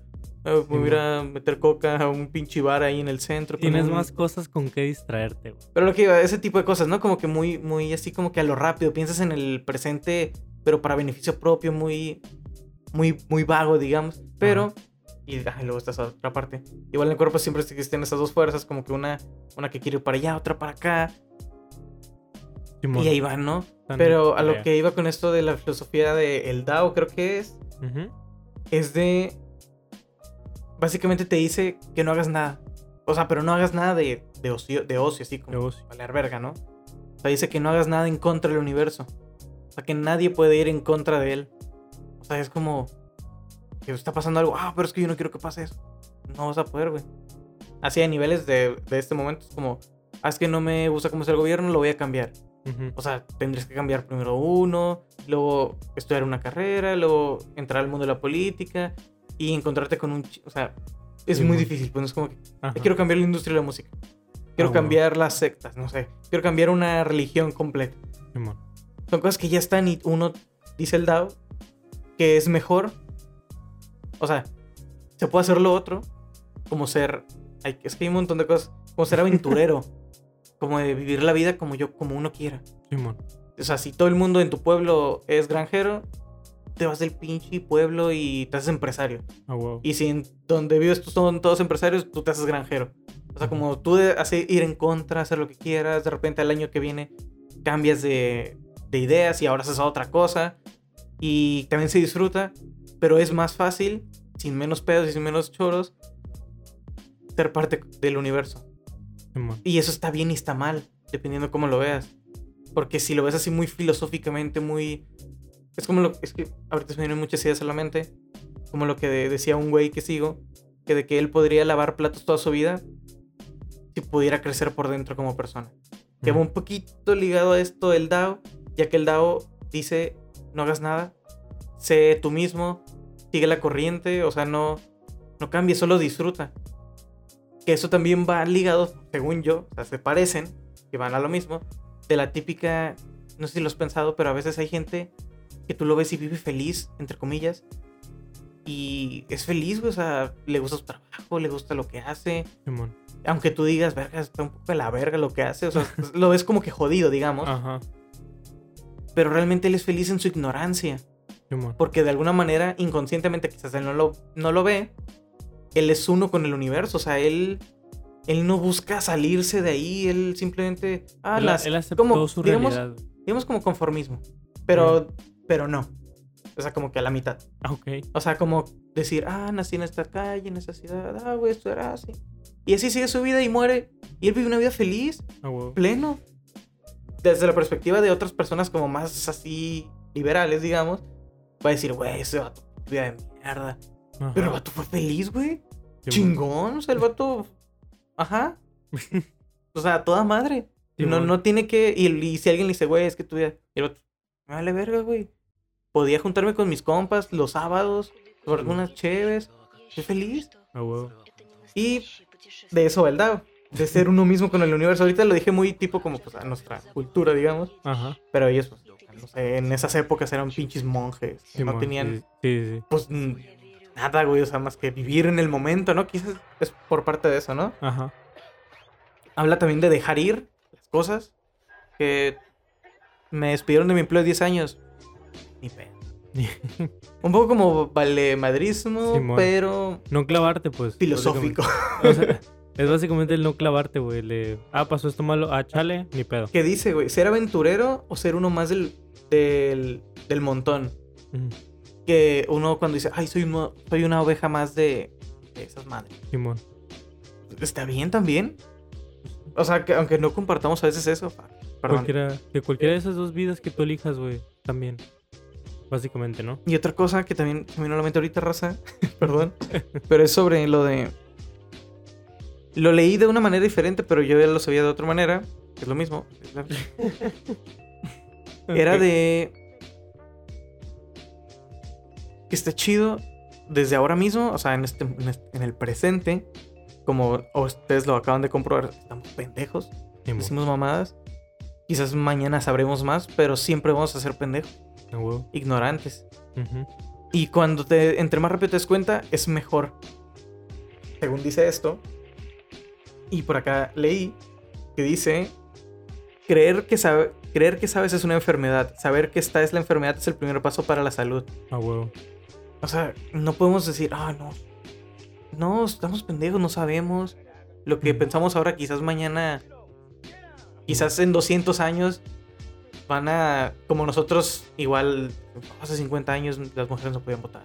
Eh, Me voy a ir a meter coca a un pinche bar ahí en el centro. Tienes un- más cosas con qué distraerte, güey. Pero lo que iba, ese tipo de cosas, ¿no? Como que muy, muy así como que a lo rápido. Piensas en el presente, pero para beneficio propio, muy, muy, muy vago, digamos. Pero, y, ah, luego está esa otra parte. Igual en el cuerpo siempre existen esas dos fuerzas, como que una, una que quiere ir para allá, otra para acá. Simón. Y ahí van, ¿no? Pero a lo que iba con esto de la filosofía del Dao, creo que es, es de... Básicamente te dice que no hagas nada. O sea, pero no hagas nada de, de ocio, de ocio, así como De ocio. valer verga, ¿no? O sea, dice que no hagas nada en contra del universo. O sea, que nadie puede ir en contra de él. O sea, es como que está pasando algo. Ah, pero es que yo no quiero que pase eso. No vas a poder, güey. Así a niveles de, de este momento es como, ah, es que no me gusta cómo es el gobierno, lo voy a cambiar. O sea, tendrías que cambiar primero uno, luego estudiar una carrera, luego entrar al mundo de la política y encontrarte con un... O sea, es Sí, muy difícil, pues no es como que Ajá. quiero cambiar la industria de la música. Quiero Ah, bueno. cambiar las sectas, no sé. Quiero cambiar una religión completa. Simón. Son cosas que ya están y uno dice el Dao que es mejor. O sea, se puede hacer lo otro como ser... ay, es que hay un montón de cosas. Como ser aventurero. como de vivir la vida como yo, como uno quiera. Simón. O sea, si todo el mundo en tu pueblo es granjero, te vas del pinche pueblo y te haces empresario. A huevo. Y si en donde vives tú son todos empresarios, tú te haces granjero. O sea, como tú de hacer, ir en contra, hacer lo que quieras, de repente al año que viene cambias de, de ideas y ahora haces otra cosa. Y también se disfruta, pero es más fácil, sin menos pedos y sin menos choros, ser parte del universo. Y eso está bien y está mal, dependiendo de cómo lo veas. Porque si lo ves así muy filosóficamente, muy... Es como lo... Es que ahorita se me vienen muchas ideas a la mente. Como lo que de- decía un güey que sigo. Que de que él podría lavar platos toda su vida. Si pudiera crecer por dentro como persona. Que va un poquito ligado a esto el DAO. Ya que el DAO dice, no hagas nada. Sé tú mismo. Sigue la corriente. O sea, no, no cambies, solo disfruta. que eso también va ligado, según yo, o sea, se parecen, que van a lo mismo, de la típica, no sé si lo has pensado, pero a veces hay gente que tú lo ves y vive feliz, entre comillas, y es feliz, güey, o sea, le gusta su trabajo, le gusta lo que hace, Simón. aunque tú digas, verga, está un poco de la verga lo que hace, o sea, lo ves como que jodido, digamos, Ajá. pero realmente él es feliz en su ignorancia. Simón. Porque de alguna manera, inconscientemente, quizás él no lo, no lo ve, él es uno con el universo. O sea, él, él no busca salirse de ahí, él simplemente... Ah, él, las, él aceptó como, su digamos, realidad. digamos como conformismo. Pero, pero no. O sea, como que a la mitad. Ok. O sea, como decir, ah, nací en esta calle, en esta ciudad, ah, güey, esto era así. Y así sigue su vida y muere. Y él vive una vida feliz, Ah, huevo. pleno. Desde la perspectiva de otras personas como más así liberales, digamos, va a decir, güey, ese vato, vida de mierda. Ajá. Pero el vato fue feliz, güey. Chingón. O sea, el vato. Ajá. O sea, toda madre. No, no tiene que. Y, y si alguien le dice, güey, es que tu vida. Y el vato, me vale verga, güey. Podía juntarme con mis compas los sábados, tomar Simón. unas chéves. Soy feliz. Y de eso va el DAO. De ser uno mismo con el universo. Ahorita lo dije muy tipo como pues, a nuestra cultura, digamos. Ajá. Pero ellos, pues, no sé, en esas épocas eran pinches monjes. no tenían Sí, sí, sí. pues nada, güey, o sea, más que vivir en el momento, ¿no? Quizás es por parte de eso, ¿no? Ajá. Habla también de dejar ir las cosas. Que me despidieron de mi empleo de 10 años. Ni pedo. Un poco como valemadrismo, Simón. pero no clavarte, pues. filosófico. básicamente. O sea, es básicamente el no clavarte, güey. Le... Ah, pasó esto malo. Ah, chale, ni pedo. ¿Qué dice, güey? ¿Ser aventurero o ser uno más del, del, del montón? Ujú. Que uno cuando dice, ay, soy, uno- soy una oveja más de, de esas madres. Simón. Está bien también. O sea, que aunque no compartamos a veces eso. Perdón. Cualquiera, que cualquiera de esas dos vidas que tú elijas, güey, también. Básicamente, ¿no? Y otra cosa que también se me vino a la mente ahorita, raza. Perdón. pero es sobre lo de. Lo leí de una manera diferente, pero yo ya lo sabía de otra manera. que Es lo mismo. Era de. Que está chido desde ahora mismo, o sea, en, este, en este- en el presente. Como ustedes lo acaban de comprobar, estamos pendejos. Simón. Decimos mamadas. Quizás mañana sabremos más, pero siempre vamos a ser pendejos, Ignorantes. Y cuando te, entre más rápido te des cuenta, es mejor. Según dice esto. Y por acá leí que dice: creer que, sabe, creer que sabes es una enfermedad. Saber que esta es la enfermedad es el primer paso para la salud. A huevo. O sea, no podemos decir, ah, no. No, estamos pendejos, no sabemos. Lo que pensamos ahora, quizás mañana, quizás en 200 años, van a, como nosotros, igual, hace 50 años las mujeres no podían votar.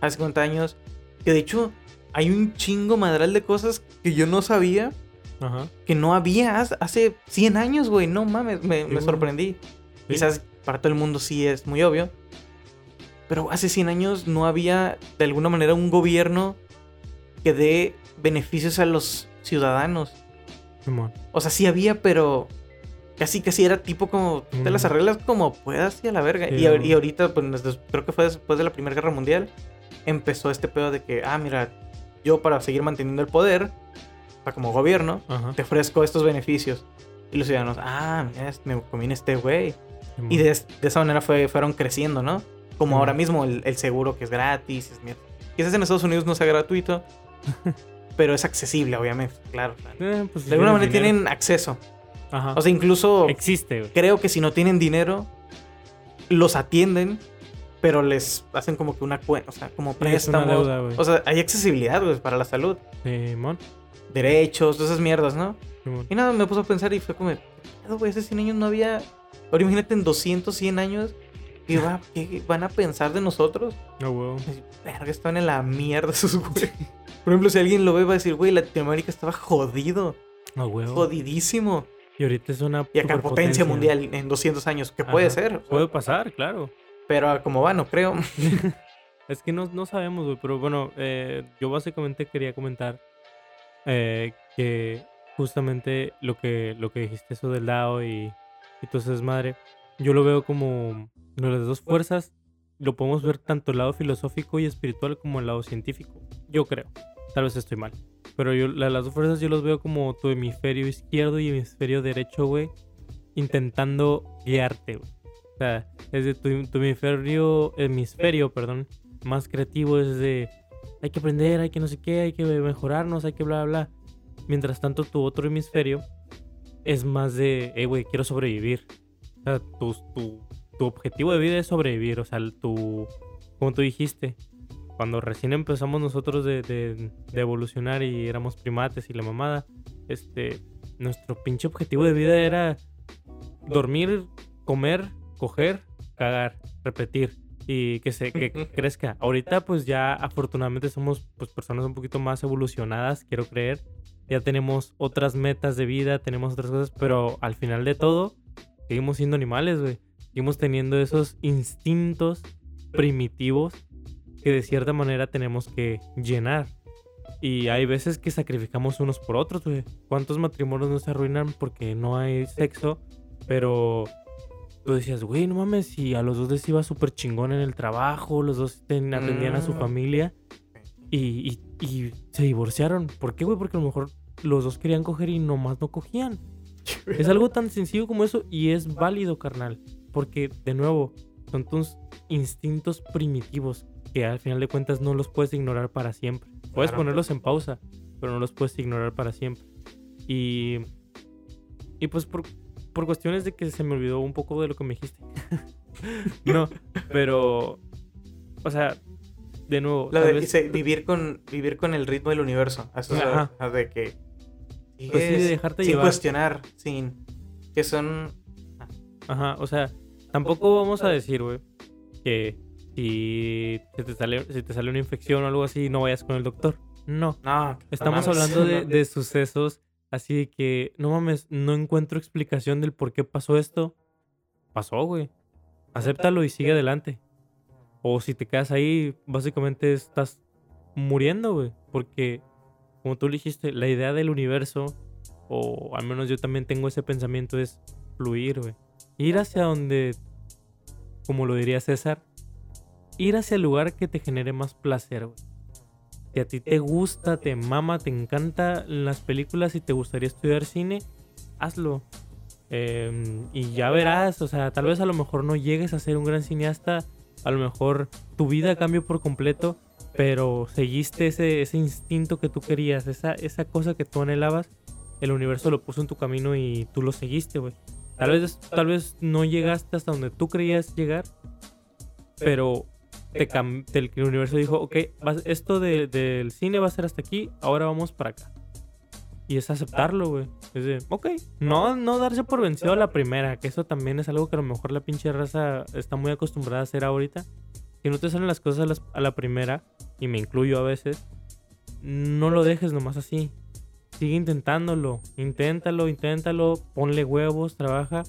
Hace 50 años, que de hecho hay un chingo madral de cosas que yo no sabía Ajá. que no había hace- hace 100 años, güey. No mames, me, me sorprendí. Sí. Quizás para todo el mundo sí es muy obvio. Pero hace 100 años no había de alguna manera un gobierno que dé beneficios a los ciudadanos. O sea, sí había, pero casi casi era tipo como te las arreglas como puedas y a la verga. Sí, y, no. y ahorita, pues creo que fue después de la Primera Guerra Mundial, empezó este pedo de que, ah, mira, yo para seguir manteniendo el poder, sea, como gobierno, Ajá. te ofrezco estos beneficios. Y los ciudadanos, ah, mira, me conviene este güey. Simón. Y de, de esa manera fue, fueron creciendo, ¿no? Como Ujú. ahora mismo el, el seguro que es gratis. Es mierda. Quizás en Estados Unidos no sea gratuito, pero es accesible, obviamente, claro. Eh, pues, De alguna manera dinero. tienen acceso. Ajá. O sea, incluso Existe, güey. creo que si no tienen dinero, los atienden, pero les hacen como que una cuenta, o sea, como préstamos. deuda, o sea, hay accesibilidad, güey, para la salud. Simón. Derechos, todas esas mierdas, ¿no? Simón. Y nada, me puso a pensar y fue como, "¿Qué pedo, güey, hace 100 años no había... Ahora imagínate en 200, 100 años, ¿qué, va- qué van a pensar de nosotros? Huevo. Así, Verga, están en la mierda esos güey. Por ejemplo, si alguien lo ve, va a decir, güey, Latinoamérica estaba jodido, A huevo. jodidísimo. Y ahorita es una Y acá potencia mundial en 200 años, que puede Ajá. ser. Puede pasar, claro. Pero como va, no creo. Es que no, no sabemos, güey. Pero bueno, eh, yo básicamente quería comentar eh, que justamente lo que, lo que dijiste, eso del DAO y, y todo ese desmadre, yo lo veo como de las dos fuerzas. Lo podemos ver tanto el lado filosófico y espiritual como el lado científico. Yo creo. Tal vez estoy mal. Pero yo, la- las dos fuerzas yo los veo como tu hemisferio izquierdo y hemisferio derecho, güey, intentando guiarte, güey. O sea, es de tu, tu hemisferio, hemisferio, perdón, más creativo es de hay que aprender, hay que no sé qué, hay que mejorarnos, hay que bla, bla. Mientras tanto, tu otro hemisferio es más de, hey, güey, quiero sobrevivir. O sea, tu, tu, tu objetivo de vida es sobrevivir. O sea, tu, como tú dijiste, cuando recién empezamos nosotros de, de- de evolucionar y éramos primates y la mamada, este, nuestro pinche objetivo de vida era dormir, comer, coger, cagar, repetir y que se que crezca. Ahorita pues ya afortunadamente somos pues personas un poquito más evolucionadas, quiero creer. Ya tenemos otras metas de vida, tenemos otras cosas, pero al final de todo seguimos siendo animales, güey. Seguimos teniendo esos instintos primitivos que de cierta manera tenemos que llenar. Y hay veces que sacrificamos unos por otros, güey. ¿Cuántos matrimonios no se arruinan porque no hay sexo? Pero tú decías, güey, no mames, si a los dos les iba súper chingón en el trabajo, los dos ten- atendían a su Mm. familia y, y- y se divorciaron. ¿Por qué, güey? Porque a lo mejor los dos querían coger y nomás no cogían. Es algo tan sencillo como eso y es válido, carnal. Porque, de nuevo, son tus instintos primitivos que al final de cuentas no los puedes ignorar para siempre. Puedes Claro. ponerlos en pausa, pero no los puedes ignorar para siempre. Y, y pues por, por cuestiones de que se me olvidó un poco de lo que me dijiste. no, pero, o sea, de nuevo, La de vez- dice, vivir con vivir con el ritmo del universo. Ajá. la- de que Pues sí, de dejarte sin llevar. cuestionar, sin que son Ajá, o sea, tampoco vamos a decir, güey, que si te sale, si te sale una infección o algo así, no vayas con el doctor. No. no, Estamos no hablando de, de sucesos así que, no mames, no encuentro explicación del por qué pasó esto. Pasó, güey. Acéptalo y sigue adelante. O si te quedas ahí, básicamente estás muriendo, güey. Porque, como tú dijiste, la idea del universo, o al menos yo también tengo ese pensamiento, es fluir, güey. Ir hacia donde, como lo diría César, ir hacia el lugar que te genere más placer, güey. Si a ti te gusta, te mama, te encanta las películas y te gustaría estudiar cine, hazlo. Em, y ya verás, o sea, tal vez a lo mejor no llegues a ser un gran cineasta, a lo mejor tu vida cambió por completo, pero seguiste ese, ese instinto que tú querías, esa, esa cosa que tú anhelabas, el universo lo puso en tu camino y tú lo seguiste, güey. Tal vez, tal vez no llegaste hasta donde tú creías llegar, pero te el universo dijo, ok, vas- esto de- del cine va a ser hasta aquí, ahora vamos para acá. Y es aceptarlo, güey. Es de, ok, no, no darse por vencido a la primera, que eso también es algo que a lo mejor la pinche raza está muy acostumbrada a hacer ahorita. Si no te salen las cosas a, las- a la primera, y me incluyo a veces, no lo dejes nomás así. Sigue intentándolo, inténtalo, inténtalo, ponle huevos, trabaja.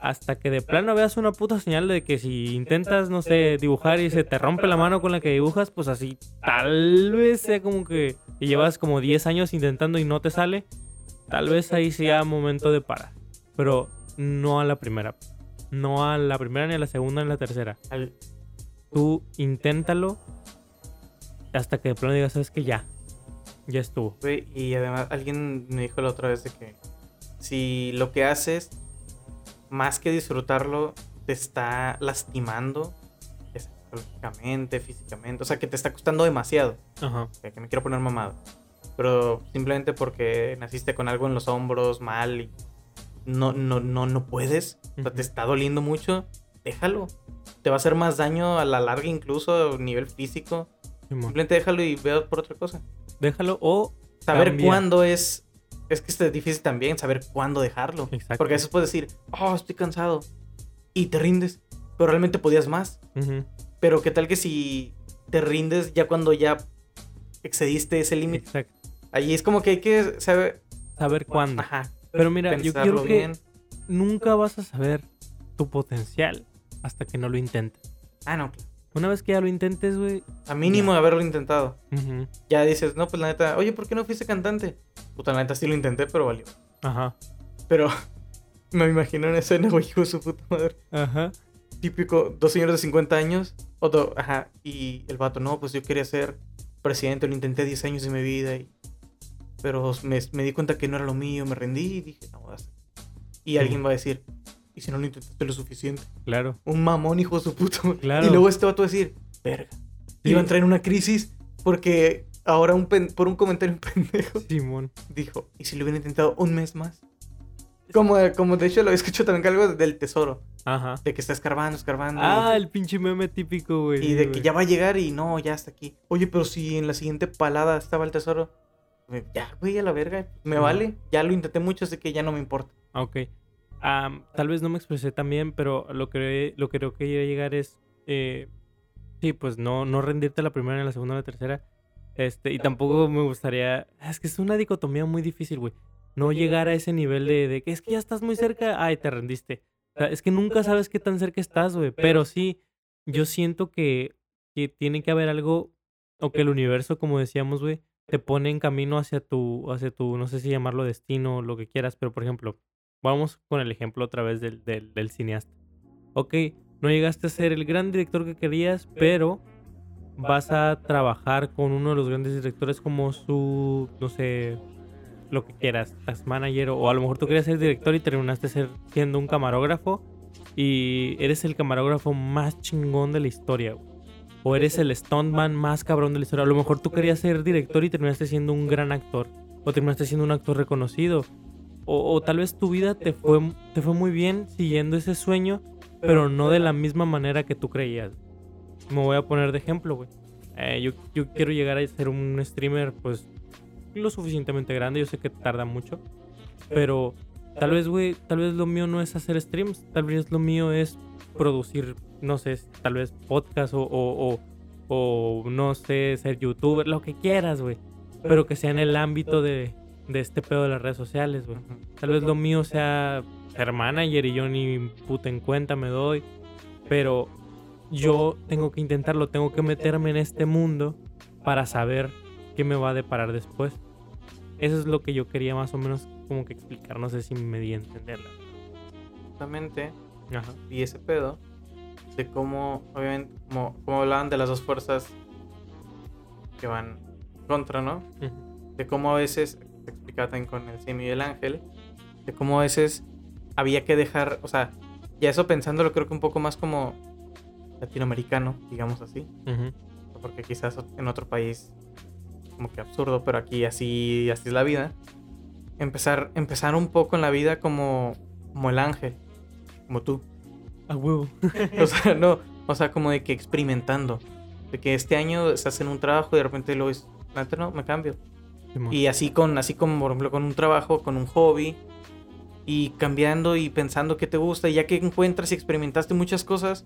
Hasta que de plano veas una puta señal de que si intentas, no sé, dibujar y se te rompe la mano con la que dibujas, pues así tal vez sea como que y llevas como 10 años intentando y no te sale. Tal vez ahí sea momento de parar. Pero no a la primera. No a la primera, ni a la segunda, ni a la tercera. Tú inténtalo hasta que de plano digas, sabes que ya. Ya estuvo. y además alguien me dijo la otra vez de que si lo que haces más que disfrutarlo te está lastimando psicológicamente, físicamente, o sea, que te está costando demasiado. Ajá. O sea, que me quiero poner mamado. Pero simplemente porque naciste con algo en los hombros mal y no, no, no, no puedes, o sea, te está doliendo mucho, déjalo. Te va a hacer más daño a la larga, incluso a nivel físico. Simplemente déjalo y veo por otra cosa. Déjalo o Saber Cambia. cuándo es. Es que es difícil también saber cuándo dejarlo. Exacto. Porque a veces puedes decir, oh, estoy cansado. Y te rindes. Pero realmente podías más. Pero qué tal que si te rindes ya cuando ya excediste ese límite. Exacto. Ahí es como que hay que saber. Saber cuándo. Ajá. Pero mira, yo quiero que bien. nunca vas a saber tu potencial hasta que no lo intentes. Ah, no. Una vez que ya lo intentes, güey. A mínimo haberlo intentado. Ya dices, no, pues la neta, oye, ¿por qué no fuiste cantante? Puta, la neta sí lo intenté, pero valió. Ajá. Pero me imagino en escena, güey, hijo de su puta madre. Ajá. típico, dos señores de 50 años, otro, ajá, y el vato, no, pues yo quería ser presidente, lo intenté 10 años de mi vida y pero me, me di cuenta que no era lo mío, me rendí y dije, no, vas. Y alguien va a decir, ¿y si no lo intentaste lo suficiente? Claro. Un mamón, hijo de su puto. Claro. Y luego este vato va a decir, verga. Sí. Iba a entrar en una crisis porque ahora un pen- por un comentario pendejo Simón. dijo, ¿y si lo hubiera intentado un mes más? Como, como de hecho lo escucho también que algo del tesoro, Ajá. de que está escarbando, escarbando. Ah, el pinche meme típico, güey. y de que ya va a llegar y no, ya está aquí. Oye, pero si en la siguiente palada estaba el tesoro, ya, güey, a la verga, me vale. Ya lo intenté mucho, así que ya no me importa. Ok. Am, tal vez no me expresé tan bien, pero lo que, lo que creo que quería llegar es. eh, sí, pues no, no rendirte la primera, ni la segunda, ni la tercera. Este, y tampoco me gustaría. Es que es una dicotomía muy difícil, güey. No llegar a ese nivel de, de que es que ya estás muy cerca. Ay, te rendiste. O sea, es que nunca sabes qué tan cerca estás, güey. Pero sí, yo siento que, que tiene que haber algo. O que el universo, como decíamos, güey, te pone en camino hacia tu, hacia tu, no sé si llamarlo destino, lo que quieras, pero por ejemplo, vamos con el ejemplo otra vez del, del, del cineasta. Ok, no llegaste a ser el gran director que querías, pero vas a trabajar con uno de los grandes directores como su, no sé, lo que quieras, task manager, o a lo mejor tú querías ser director y terminaste ser, siendo un camarógrafo y eres el camarógrafo más chingón de la historia. güey. O eres el stuntman más cabrón de la historia. A lo mejor tú querías ser director y terminaste siendo un gran actor. O terminaste siendo un actor reconocido. O, o tal vez tu vida te fue, te fue muy bien siguiendo ese sueño, pero no de la misma manera que tú creías. Me voy a poner de ejemplo, güey. Eh, yo, yo quiero llegar a ser un streamer, pues, lo suficientemente grande. Yo sé que tarda mucho. Pero tal vez, güey, tal vez lo mío no es hacer streams. Tal vez lo mío es producir, no sé, tal vez podcast o, o, o, o, no sé, ser youtuber, lo que quieras, güey. Pero que sea en el ámbito de, de este pedo de las redes sociales, güey. Tal vez lo mío sea ser manager y yo ni puta en cuenta me doy. Pero yo tengo que intentarlo, tengo que meterme en este mundo para saber qué me va a deparar después. Eso es lo que yo quería más o menos como que explicar. No sé si me di a entenderla. Justamente Ajá. vi ese pedo de cómo, obviamente, como, como hablaban de las dos fuerzas que van contra, ¿no? De cómo a veces, te explicaba también con el Simi y el Ángel, de cómo a veces había que dejar, o sea, ya eso pensándolo creo que un poco más como latinoamericano, digamos así, Ujú. porque quizás en otro país como que absurdo, pero aquí así, así es la vida. Empezar, empezar un poco en la vida como, como el ángel, como tú. A huevo. O sea, no, o sea, como de que experimentando. De que este año estás en un trabajo y de repente lo ves, "La neta no, me cambio. Y así con, así como por ejemplo con un trabajo, con un hobby. Y cambiando y pensando qué te gusta. Y ya que encuentras y experimentaste muchas cosas,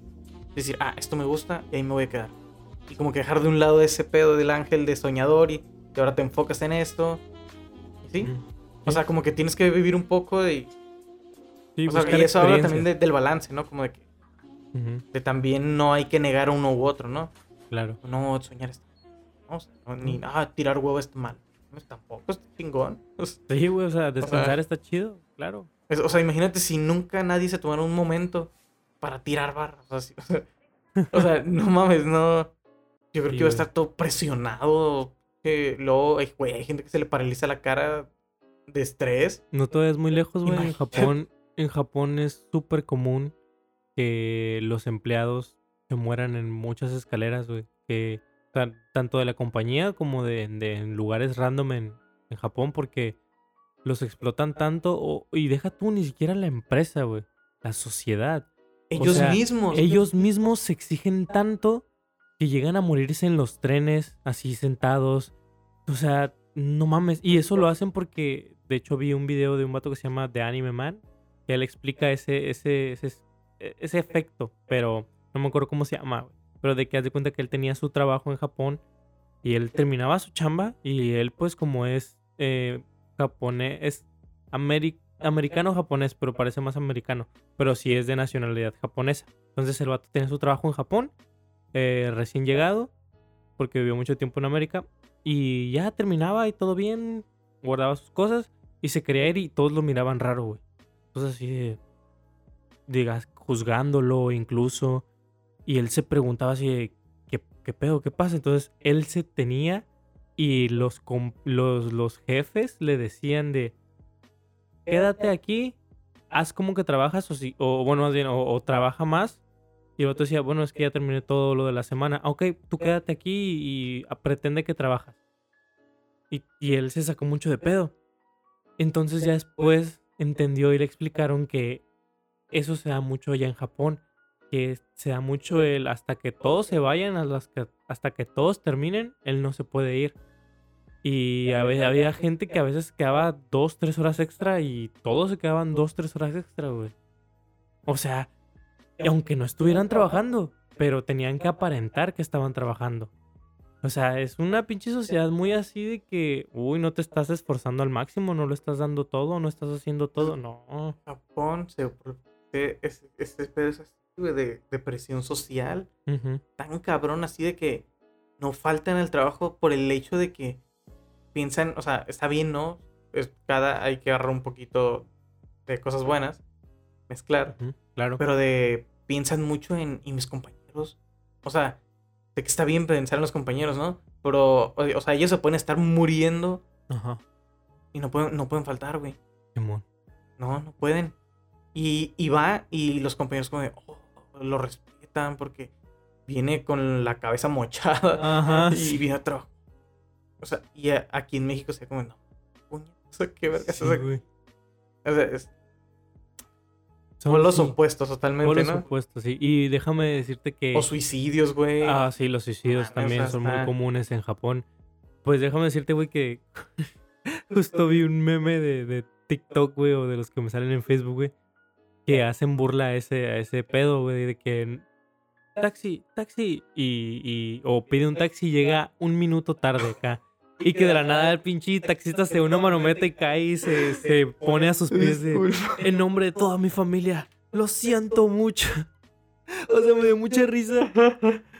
decir, ah, esto me gusta y ahí me voy a quedar. Y como que dejar de un lado ese pedo del ángel de soñador y, y ahora te enfocas en esto. ¿Sí? O sea, como que tienes que vivir un poco y, Sí, o sea, y eso habla también de- del balance, ¿no? Como de que de también no hay que negar uno u otro, ¿no? Claro. No, soñar está no, o sea, no, ni ah, tirar huevo está mal. Tampoco está chingón. Sí, güey, o sea, descansar está chido, claro. es- o sea, imagínate si nunca nadie se tomara un momento para tirar barras. O sea, sí, o sea, no mames, no. Yo creo Sí, que iba a estar todo presionado. Que luego, güey, hay gente que se le paraliza la cara de estrés. No te vayas muy lejos, güey. En. Japón, en Japón es súper común que los empleados se mueran en muchas escaleras, güey. Que tanto de la compañía como de, de lugares random en, en Japón, porque los explotan tanto. o- y deja tú ni siquiera la empresa, güey. La sociedad. Ellos sea, mismos. Ellos mismos se exigen tanto que llegan a morirse en los trenes, así sentados. O sea, no mames. Y eso lo hacen porque, de hecho, vi un video de un vato que se llama The Anime Man, que él explica ese, ese, ese, ese efecto, pero no me acuerdo cómo se llama, güey. Pero de que haz de cuenta que él tenía su trabajo en Japón y él terminaba su chamba y él, pues, como es eh, japonés, es ameri- americano-japonés, pero parece más americano pero sí es de nacionalidad japonesa. Entonces el vato tenía su trabajo en Japón, eh, recién llegado, porque vivió mucho tiempo en América, y ya terminaba y todo bien, guardaba sus cosas y se quería ir y todos lo miraban raro, güey. Entonces así de, digas, juzgándolo incluso, y él se preguntaba así ¿qué, qué pedo? ¿Qué pasa? Entonces él se tenía y los, los, los jefes le decían de, quédate aquí, haz como que trabajas o, si, o bueno, más bien, o, o trabaja más. Y el otro decía, bueno, es que ya terminé todo lo de la semana. "Ah, Ok, tú quédate aquí y pretende que trabajas. Y, y él se sacó mucho de pedo. Entonces ya después entendió y le explicaron que eso se da mucho allá en Japón. Que se da mucho el hasta que todos se vayan, hasta que todos terminen, él no se puede ir. Y había, había gente que a veces quedaba dos, tres horas extra y todos se quedaban dos, tres horas extra, güey. O sea, y aunque no estuvieran trabajando, pero tenían que aparentar que estaban trabajando. O sea, es una pinche sociedad muy así de que, uy, no te estás esforzando al máximo, no lo estás dando todo, no estás haciendo todo, no. Japón se, se- es, es, es- de, de presión social tan cabrón así de que no faltan al trabajo por el hecho de que piensan, o sea, está bien, ¿no? Es, cada hay que agarrar un poquito de cosas buenas, mezclar, claro. pero de piensan mucho en y mis compañeros, o sea, de que está bien pensar en los compañeros, ¿no? Pero, o, o sea, ellos se pueden estar muriendo Ajá, y no pueden, no pueden faltar, güey. No, no pueden. Y, y va y los compañeros como de, lo respetan porque viene con la cabeza mochada Ajá, y sí. viene trabajar. O sea, y a- aquí en México se como, no, o sea, qué verga Sí, eso? güey. O sea, es- Son los sí, opuestos totalmente, los ¿no? opuestos, sí. Y déjame decirte que... O suicidios, güey. Ah, sí, los suicidios también o sea, son muy comunes en Japón. Pues déjame decirte, güey, que justo vi un meme de, de TikTok, güey, o de los que me salen en Facebook, güey, que hacen burla a ese, a ese pedo, güey, de que taxi, taxi, y, y, o pide un taxi y llega un minuto tarde acá. Y que de la nada el pinche taxista se una manometa y cae y se, se pone a sus pies de... En nombre de toda mi familia, lo siento mucho. O sea, me dio mucha risa.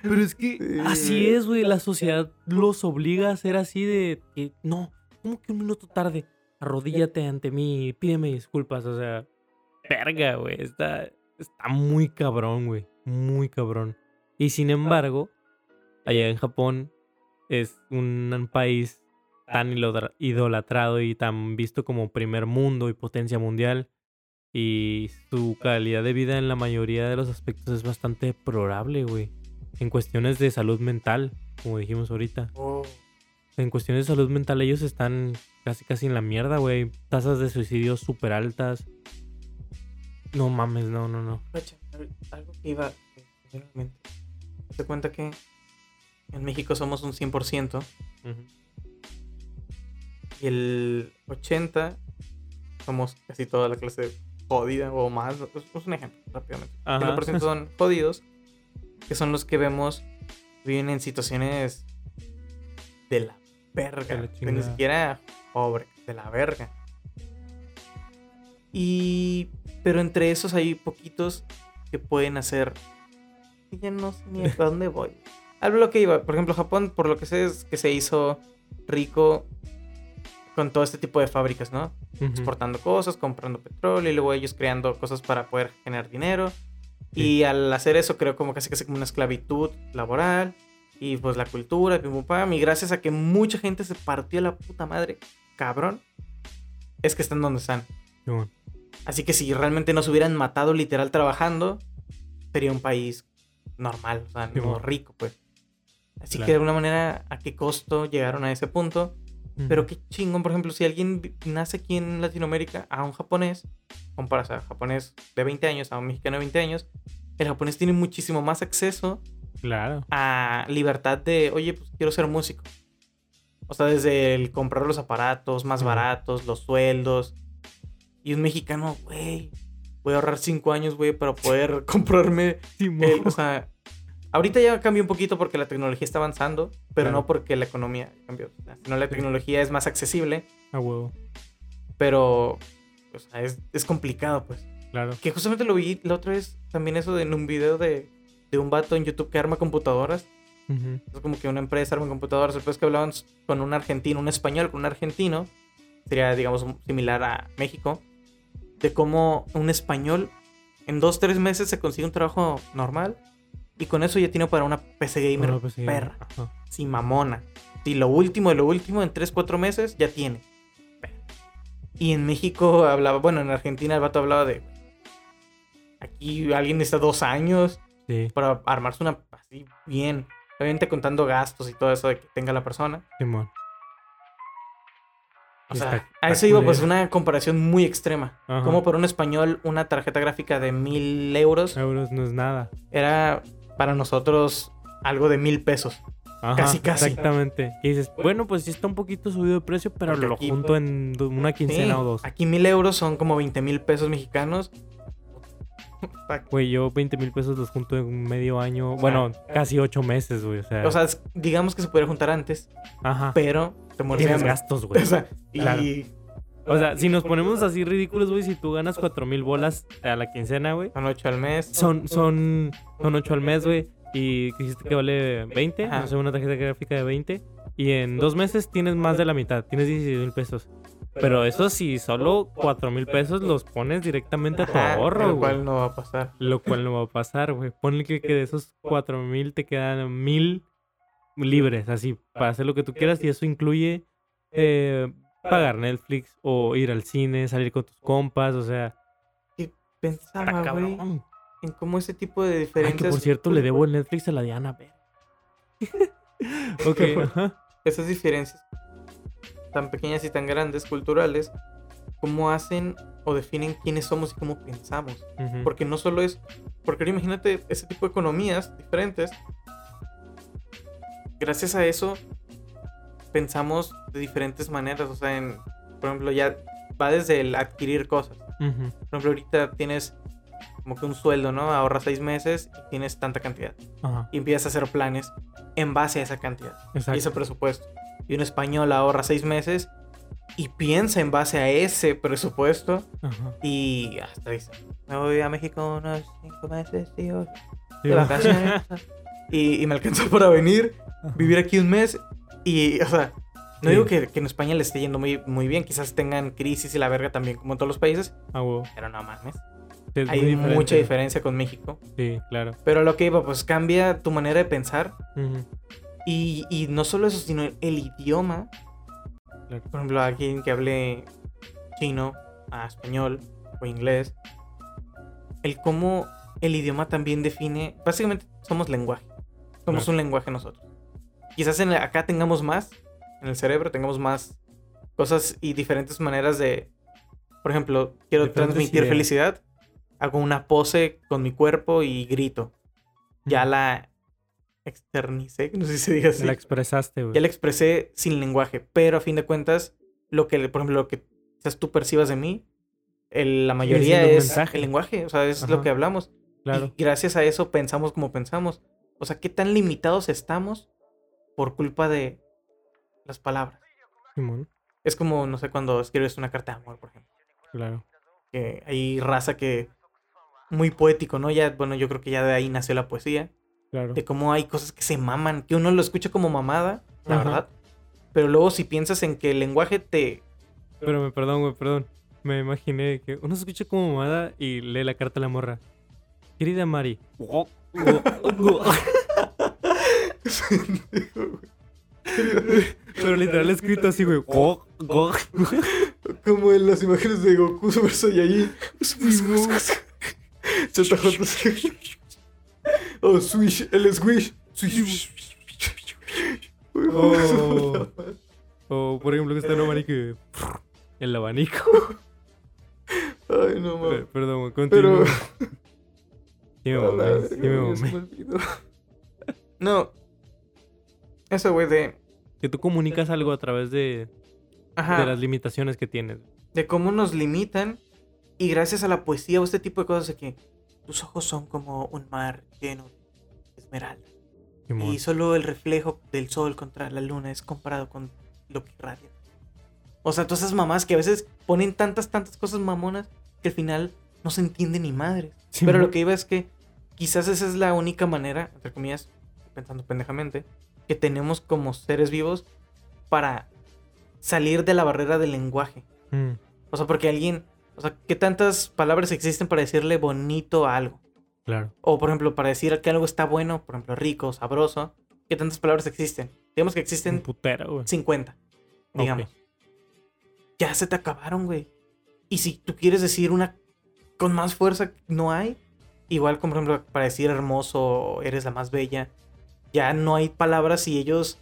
Pero es que Sí, así es, güey. La sociedad los obliga a ser así de que no, como que un minuto tarde. Arrodíllate ante mí y pídeme disculpas. O sea, verga, güey. Está, está muy cabrón, güey. Muy cabrón. Y sin embargo, allá en Japón es un país tan idolatrado y tan visto como primer mundo y potencia mundial. Y su calidad de vida en la mayoría de los aspectos es bastante deplorable, güey. En cuestiones de salud mental, como dijimos ahorita. Oh, En cuestiones de salud mental ellos están casi casi en la mierda, güey. Tasas de suicidio súper altas. No mames, no, no, no. algo que iba. Te cuenta que en México somos un 100% y el 80 somos casi toda la clase jodida o más. Es es un ejemplo, rápidamente. El Ajá. 80% son jodidos, que son los que vemos viven en situaciones de la verga. De la ni siquiera pobre, de la verga. Y. Pero entre esos hay poquitos que pueden hacer. y Ya no sé ni a dónde voy. Algo lo que iba. Por ejemplo, Japón, por lo que sé, es que se hizo rico con todo este tipo de fábricas, ¿no? Exportando cosas, comprando petróleo y luego ellos creando cosas para poder generar dinero. Sí. Y al hacer eso creo como casi casi como una esclavitud laboral y pues la cultura, pim, pum, pam, y gracias a que mucha gente se partió la puta madre, cabrón, es que están donde están. Así que si realmente no se hubieran matado literal trabajando, sería un país normal, o sea, no rico, pues. Así Claro. que de alguna manera, ¿a qué costo llegaron a ese punto? Pero qué chingón, por ejemplo, si alguien nace aquí en Latinoamérica a un japonés, comparas a japonés de 20 años a un mexicano de 20 años, el japonés tiene muchísimo más acceso Claro. a libertad de, oye, pues quiero ser músico. O sea, desde el comprar los aparatos más baratos, los sueldos. Y un mexicano, güey, voy a ahorrar 5 años, güey, para poder comprarme el- o sea, ahorita ya cambió un poquito porque la tecnología está avanzando, pero Claro. no porque la economía cambió. O sea, sino la tecnología es más accesible, A huevo. pero o sea, es, es complicado, pues. Claro. Que justamente lo vi la otra vez, también eso de, en un video de, de un vato en YouTube que arma computadoras. Es como que una empresa arma computadoras. Después que hablaban con un argentino, un español con un argentino, sería, digamos, similar a México, de cómo un español en dos, tres meses se consigue un trabajo normal y con eso ya tiene para una PC gamer sí. perra, sin mamona. Si lo último de lo último, en 3, 4 meses, ya tiene. Y en México hablaba, bueno, en Argentina el vato hablaba de. Aquí alguien está dos años Sí, para armarse una así bien. Obviamente contando gastos y todo eso de que tenga la persona. Simón. O sea, está- a eso iba pues una comparación muy extrema. Ajá. Como por un español una tarjeta gráfica de mil euros Euros no es nada. era para nosotros algo de mil pesos. Ajá, Casi, casi. Exactamente. Y dices, bueno, pues sí está un poquito subido de precio, pero Porque lo aquí, junto pues, en una Sí, quincena o dos. Aquí mil euros son como 20 mil pesos mexicanos. Güey, yo 20 mil pesos los junto en medio año. Bueno, casi ocho meses, güey. O sea, O sea, digamos que se pudiera juntar antes, ajá. pero te Tienes hambre. gastos, güey. O sea, y Claro. O sea, si nos ponemos así ridículos, güey, si tú ganas cuatro mil bolas a la quincena, güey, son ocho al mes. son, son, son 8 al mes, güey. Y dijiste que vale 20, Ajá. no sé, una tarjeta gráfica de 20. Y en dos meses tienes más de la mitad, tienes 16 mil pesos. Pero eso si solo 4 mil pesos los pones directamente a tu ahorro, lo cual no va a pasar. Lo cual no va a pasar, güey. Ponle que, que de esos 4 mil te quedan mil libres, así, para hacer lo que tú quieras. Y eso incluye eh, pagar Netflix o ir al cine, salir con tus compas, o sea, está Pensaba, güey, en cómo ese tipo de Ay, diferencias. que por cierto, le debo el Netflix a la Diana, ver. ok, ajá. Esas diferencias tan pequeñas y tan grandes, culturales, cómo hacen o definen quiénes somos y cómo pensamos. Porque no solo es. Porque imagínate ese tipo de economías diferentes. Gracias a eso pensamos de diferentes maneras. O sea, en, por ejemplo, ya va desde el adquirir cosas. Ujú. Por ejemplo, ahorita tienes como que un sueldo, ¿no? Ahorras seis meses y tienes tanta cantidad. Ajá, Y empiezas a hacer planes en base a esa cantidad y ese exacto. presupuesto. Y un español ahorra seis meses y piensa en base a ese presupuesto y hasta dice, me voy a México unos cinco meses, tío, de va. vacaciones. y, y me alcanzó para venir, Ajá. vivir aquí un mes y, o sea, no Sí. digo que, que en España le esté yendo muy, muy bien, quizás tengan crisis y la verga también como en todos los países, Ah, huevo. pero no mames. Es Hay diferente. mucha diferencia con México. Sí, claro. Pero lo que iba, pues cambia tu manera de pensar Ujú. Y, y no solo eso, sino el, el idioma. Claro. Por ejemplo, alguien que hable chino, a español o inglés. El cómo el idioma también define. Básicamente somos lenguaje. Somos Claro. un lenguaje nosotros. Quizás en, acá tengamos más, en el cerebro tengamos más cosas y diferentes maneras de. Por ejemplo, quiero Diferentes transmitir ideas. felicidad. Hago una pose con mi cuerpo y grito. Ya la externicé, no sé si se diga así. La expresaste, güey. Ya la expresé sin lenguaje, pero a fin de cuentas, lo que, por ejemplo, lo que quizás tú percibas de mí, el- la mayoría un es el lenguaje, o sea, es lo Ajá. que hablamos. Claro. Y gracias a eso pensamos como pensamos. O sea, qué tan limitados estamos por culpa de las palabras. Simón. Es como, no sé, cuando escribes una carta de amor, por ejemplo. Claro. Que hay raza que... Muy poético, ¿no? Ya, bueno, yo creo que ya de ahí nació la poesía. Claro. de cómo hay cosas que se maman, que uno lo escucha como mamada, la Ajá. verdad. Pero luego si piensas en que el lenguaje te... Pero me perdón, güey, perdón. Me imaginé que uno se escucha como mamada y lee la carta a la morra. Querida Mari. Pero literal escrito así, güey. como en las imágenes de Goku Super Saiyajin. ZJ. Oh, Swish, el Swish. Swish. Oh. O por ejemplo que está Mari que... El abanico. Ay, no mames. Perdón, güey, Pero... Sí me mamé, sí me mamé. No. Eso, güey, de... Que tú comunicas algo a través de, Ajá. de las limitaciones que tienes. de cómo nos limitan y gracias a la poesía o este tipo de cosas de que tus ojos son como un mar lleno de esmeralda y solo el reflejo del sol contra la luna es comparado con lo que irradia. O sea, todas esas mamás que a veces ponen tantas, tantas cosas mamonas que al final no se entiende ni madre. Simón. Pero lo que iba es que quizás esa es la única manera, entre comillas, pensando pendejamente, que tenemos como seres vivos para salir de la barrera del lenguaje. Mm, O sea, porque alguien, o sea, ¿qué tantas palabras existen para decirle bonito a algo? claro. O por ejemplo, para decir que algo está bueno, por ejemplo, rico, sabroso, ¿qué tantas palabras existen? Digamos que existen putero, güey. 50, Ok. digamos. Ya se te acabaron, güey. Y si tú quieres decir una con más fuerza, no hay. Igual, como por ejemplo, para decir hermoso, eres la más bella. Ya no hay palabras y ellos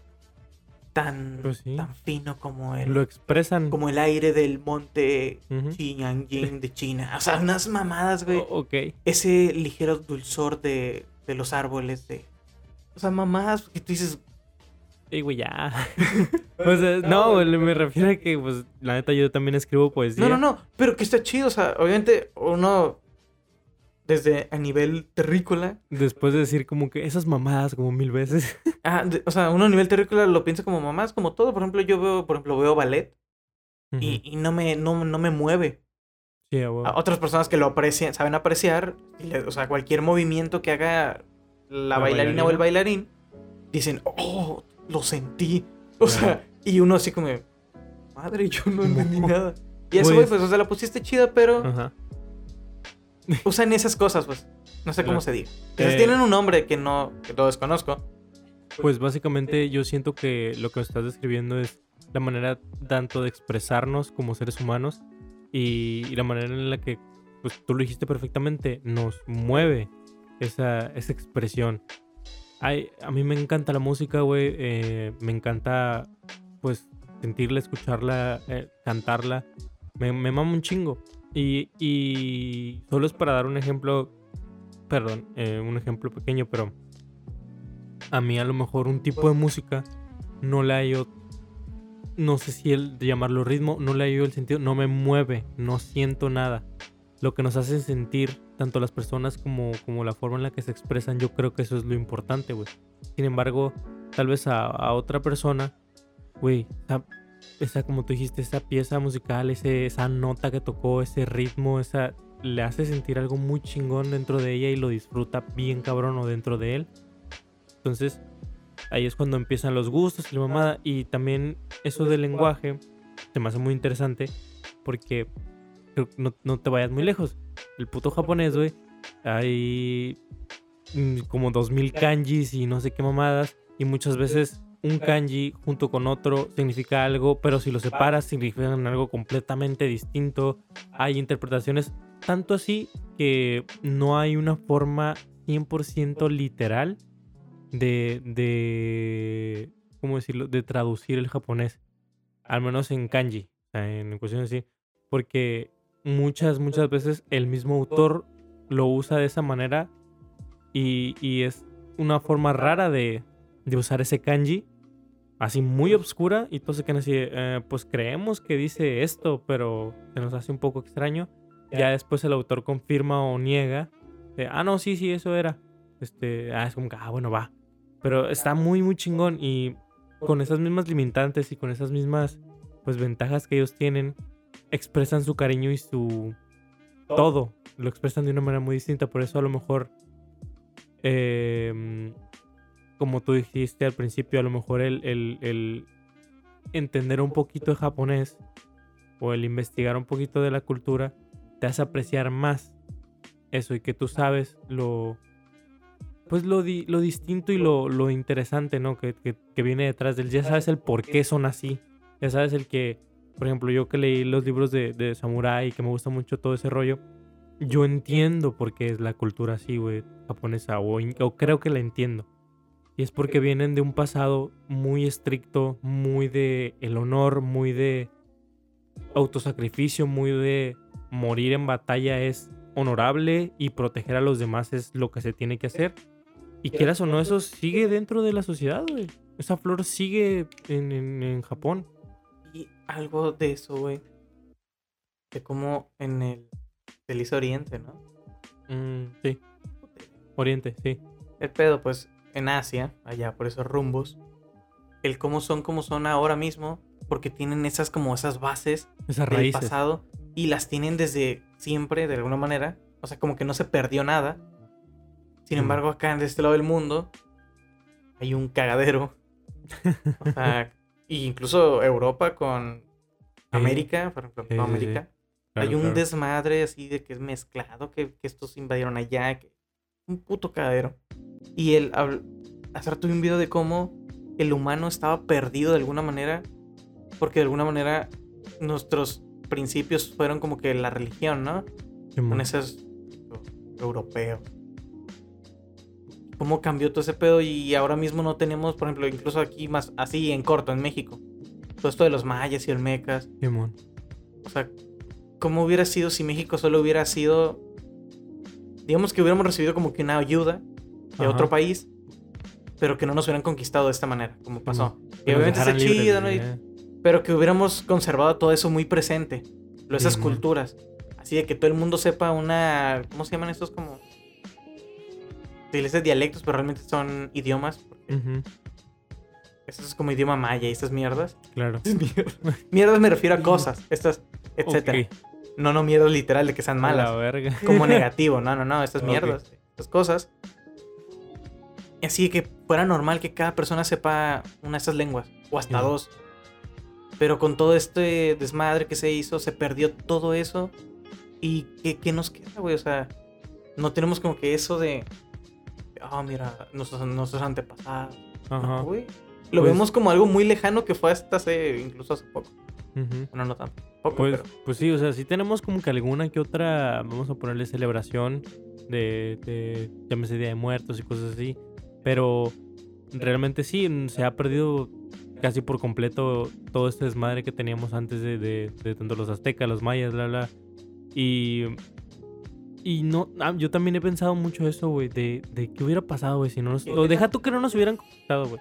tan, Pues sí. tan fino como el, Lo expresan. como el aire del monte Ujú. Xiangying de China. O sea, unas mamadas, güey. O- ok. Ese ligero dulzor de, de los árboles, de... O sea, mamadas que tú dices... Ey, güey, ya. o sea, no, me refiero a que, pues, la neta, yo también escribo poesía. No, no, no, pero que está chido, o sea, obviamente uno desde a nivel terrícola, Después de decir como que esas mamadas como mil veces. ah, de- o sea, uno a nivel terrícola lo piensa como mamás, como todo, por ejemplo, yo veo, por ejemplo, veo ballet y, Ujú. y no me no, no me mueve. A huevo. A otras personas que lo aprecian, saben apreciar, y le- o sea, cualquier movimiento que haga la, La bailarina o el bailarina. bailarín, dicen, "Oh, lo sentí." O sea, y uno así como, "Madre, yo no entendí nada." Y eso, güey, Pues- pues, o sea, la pusiste chida, pero Ajá. usan esas cosas, pues. No sé cómo se diga. Quizás Eh, tienen un nombre que no, que lo desconozco. Pues básicamente yo siento que lo que estás describiendo es la manera tanto de expresarnos como seres humanos y, y la manera en la que, pues tú lo dijiste perfectamente, nos mueve esa, esa expresión. Ay, a mí me encanta la música, güey. eh, me encanta, pues, sentirla, escucharla, eh, cantarla. Me, me mama un chingo. Y, y solo es para dar un ejemplo, perdón, eh, un ejemplo pequeño, pero a mí a lo mejor un tipo de música no le hallo, no sé si el de llamarlo ritmo, no le hallo el sentido, no me mueve, no siento nada. Lo que nos hace sentir tanto las personas como, como la forma en la que se expresan, yo creo que eso es lo importante, güey. Sin embargo, tal vez a, otra persona, güey, esa, como tú dijiste, esa pieza musical, ese, esa nota que tocó, ese ritmo, esa, le hace sentir algo muy chingón dentro de ella y lo disfruta bien cabrón o dentro de él. Entonces, ahí es cuando empiezan los gustos y la mamada. Y también eso del lenguaje se me hace muy interesante porque no, no te vayas muy lejos. El puto japonés, güey, hay como 2000 kanjis y no sé qué mamadas. Y muchas veces un kanji junto con otro significa algo, pero si lo separas significan algo completamente distinto. Hay interpretaciones tanto así que no hay una forma 100% literal de, de, ¿cómo decirlo? De traducir el japonés. Al menos en kanji, en cuestión así. Porque muchas, muchas veces el mismo autor lo usa de esa manera y, y es una forma rara de, de usar ese kanji. Así muy obscura y todos se quedan así, eh, pues creemos que dice esto, pero se nos hace un poco extraño. Ya después el autor confirma o niega. de, ah, no, sí, sí, eso era. Este, ah, es como que, ah, bueno, va. Pero está muy, muy chingón. Y con esas mismas limitantes y con esas mismas, pues, ventajas que ellos tienen, expresan su cariño y su todo. Lo expresan de una manera muy distinta. Por eso a lo mejor, em, como tú dijiste al principio, a lo mejor el, el- el entender un poquito de japonés o el investigar un poquito de la cultura te hace apreciar más eso y que tú sabes lo pues lo, di- lo distinto y lo, lo interesante, ¿no? Que, que- que viene detrás del... Ya sabes el por qué son así. Ya sabes el que, por ejemplo, yo que leí los libros de, de Samurai y que me gusta mucho todo ese rollo, yo entiendo por qué es la cultura así, güey, japonesa, o, o creo que la entiendo. Y es porque vienen de un pasado muy estricto, muy de el honor, muy de autosacrificio, muy de morir en batalla es honorable y proteger a los demás es lo que se tiene que hacer. Y quieras o no, eso sigue dentro de la sociedad, güey. Esa flor sigue en, en- en Japón. Y algo de eso, güey. De cómo en el Feliz Oriente, ¿no? Mm, sí. Oriente, sí. El pedo, pues, en Asia, allá por esos rumbos, el cómo son como son ahora mismo, porque tienen esas como esas bases Esas del raíces. pasado y las tienen desde siempre, de alguna manera. O sea, como que no se perdió nada. Sin Mm. embargo, acá en este lado del mundo hay un cagadero. O sea, y incluso Europa con América, por ejemplo, Sí, con sí, sí. América. Claro, hay un claro. desmadre así de que es mezclado, que, que estos invadieron allá, que un puto cagadero. Y él, habl- hace rato vi un video de cómo el humano estaba perdido de alguna manera, porque de alguna manera nuestros principios fueron como que la religión, ¿no? Con esos europeos. ¿Cómo cambió todo ese pedo? Y ahora mismo no tenemos, por ejemplo, incluso aquí más así en corto, en México. Todo esto de los mayas y olmecas. Simón. O sea, ¿cómo hubiera sido si México solo hubiera sido. Digamos que hubiéramos recibido como que una ayuda de otro país, pero que no nos hubieran conquistado de esta manera, como pasó. Y obviamente está chido, ¿no? pero que hubiéramos conservado todo eso muy presente. Esas culturas. Así de que todo el mundo sepa una. ¿Cómo se llaman estos como.? Se dialectos, pero realmente son idiomas. Porque Eso es como idioma maya y estas mierdas. Claro. mierdas. me refiero a cosas, estas, etcétera. No, no mierdas literal de que sean malas. La verga. Como negativo, no, no, no, estas mierdas, estas cosas. Así que fuera normal que cada persona sepa una de estas lenguas, o hasta dos. Pero con todo este desmadre que se hizo, se perdió todo eso. ¿Y qué, qué nos queda, güey? O sea, no tenemos como que eso de. Ah, oh, mira, nuestros, nuestros antepasados. Ajá. güey. Lo pues vemos como algo muy lejano que fue hasta hace, incluso hace poco. Bueno, no tan poco, pues, pues sí, o sea, sí tenemos como que alguna que otra, vamos a ponerle celebración de, de llámese Día de Muertos y cosas así. Pero realmente sí, se ha perdido casi por completo todo este desmadre que teníamos antes de, de, tanto los aztecas, los mayas, bla, bla. Y. Y no. Ah, yo también he pensado mucho eso, güey, de, de qué hubiera pasado, güey, si no nos. O deja tú que no nos hubieran conquistado, güey.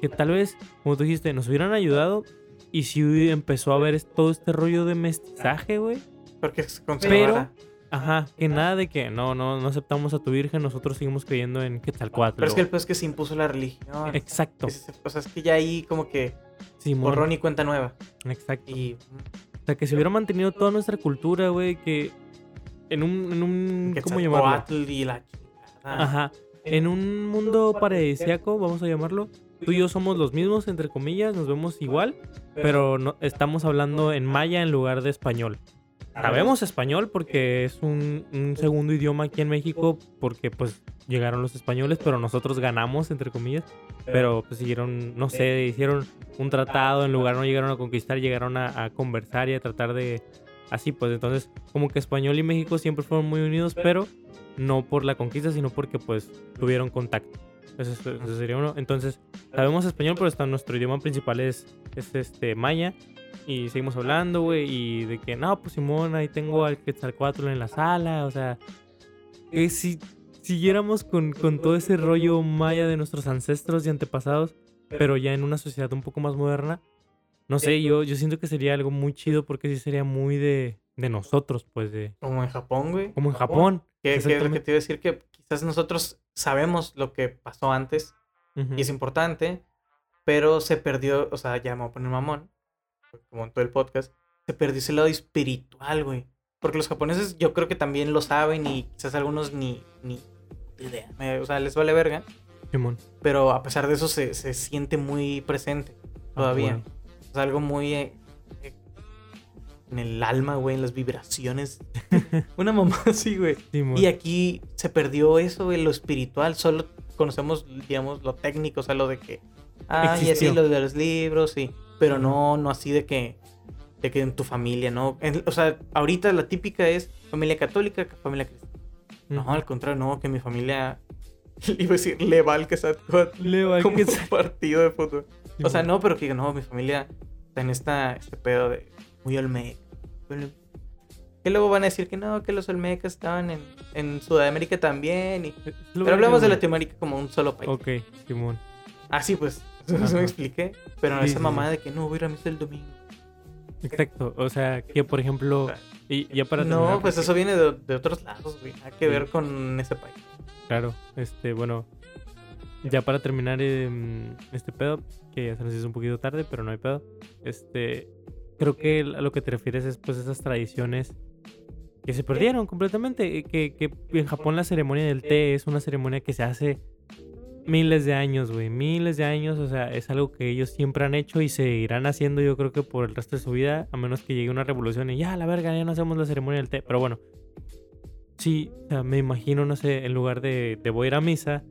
Que tal vez, como tú dijiste, nos hubieran ayudado. Y si empezó a haber todo este rollo de mestizaje, güey. Porque se Pero Ajá, que nada de que no, no, no aceptamos a tu virgen, nosotros seguimos creyendo en Quetzalcoatl. Pero es que el es que se impuso la religión. Exacto. o sea, es que ya ahí como que sí, borrón y cuenta nueva. Exacto. Y... O sea, que se hubiera mantenido toda nuestra cultura, güey, que en un, en un ¿cómo llamarlo? Y la... Ajá. En un mundo paradisíaco, vamos a llamarlo, tú y yo somos los mismos, entre comillas, nos vemos igual, pero no, estamos hablando en maya en lugar de español. Sabemos español porque es un, segundo idioma aquí en México, porque pues llegaron los españoles, pero nosotros ganamos, entre comillas. Pero pues siguieron, no sé, hicieron un tratado, en lugar no llegaron a conquistar, llegaron a, conversar y a tratar de... Así pues, entonces como que español y México siempre fueron muy unidos, pero no por la conquista, sino porque pues tuvieron contacto. Eso, sería uno. Entonces, sabemos español, pero está, nuestro idioma principal es, es este maya. Y seguimos hablando, güey, y de que, no, pues Simón, ahí tengo al Quetzalcoatl en la sala, o sea, que si siguiéramos con, con todo ese rollo maya de nuestros ancestros y antepasados, pero ya en una sociedad un poco más moderna, no sé, yo, yo siento que sería algo muy chido porque sí sería muy de, de nosotros, pues de... Como en Japón, güey. Como en Japón. Que, es lo que te iba a decir, que quizás nosotros sabemos lo que pasó antes y es importante, pero se perdió, o sea, ya me voy a poner mamón, como en todo el podcast, se perdió ese lado espiritual, güey. Porque los japoneses yo creo que también lo saben y quizás algunos ni, ni idea. O sea, les vale verga. Pero a pesar de eso se, se siente muy presente ah, todavía. Es algo muy eh, eh, en el alma, güey, en las vibraciones. Una mamá así, güey. y aquí se perdió eso, güey, lo espiritual. Solo conocemos, digamos, lo técnico, o sea, lo de que... Ah, y así lo de los libros, sí pero no, no así de que, de que en tu familia, ¿no? o sea, ahorita la típica es familia católica, familia cristiana. No, al contrario, no, que mi familia, iba a decir, le va al Le va como un partido de fútbol. o sea, no, pero que no, mi familia está en esta, este pedo de muy olmeca. Que luego van a decir que no, que los olmecas estaban en, en Sudamérica también. Y... Pero hablamos de Latinoamérica como un solo país. Ok, Simón. Ah, sí, pues no se me expliqué. Pero esa mamá de que no voy a ir a misa el domingo. Exacto. O sea, que por ejemplo. Y ya para No, pues eso viene de, de, otros lados, güey. Hay que ver con ese país. Claro, este, bueno. Ya para terminar em, este pedo, que ya se nos hizo un poquito tarde, pero no hay pedo. Este. Creo que a lo que te refieres es pues esas tradiciones que se perdieron completamente. Que, que en Japón la ceremonia del té es una ceremonia que se hace miles de años, güey, miles de años, o sea, es algo que ellos siempre han hecho y seguirán haciendo yo creo que por el resto de su vida, a menos que llegue una revolución y ya, la verga, ya no hacemos la ceremonia del té, pero bueno, sí, o sea, me imagino, no sé, en lugar de, de voy a ir a misa,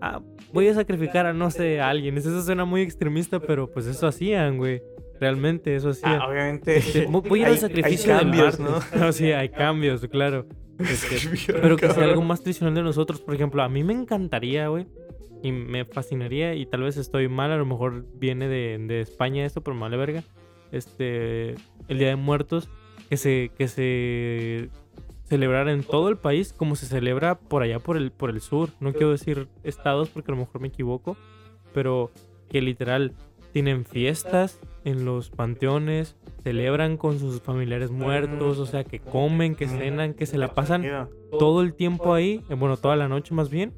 ah, voy a sacrificar a no sé, a alguien. Eso suena muy extremista, pero pues eso hacían, güey. Realmente, eso hacían. Ah, obviamente. Este, voy a ir al sacrificio hay del cambios, martes. ¿no? No, sí, hay cambios, claro. Este, pero que sea algo más tradicional de nosotros. Por ejemplo, a mí me encantaría, güey. Y me fascinaría, y tal vez estoy mal, a lo mejor viene de, de España esto, pero me vale verga. Este, el Día de Muertos, que se, que se celebrara en todo el país como se celebra por allá por el, por el sur. No quiero decir estados porque a lo mejor me equivoco, pero que literal tienen fiestas en los panteones, celebran con sus familiares muertos, o sea, que comen, que cenan, que se la pasan todo el tiempo ahí, eh, bueno, toda la noche más bien,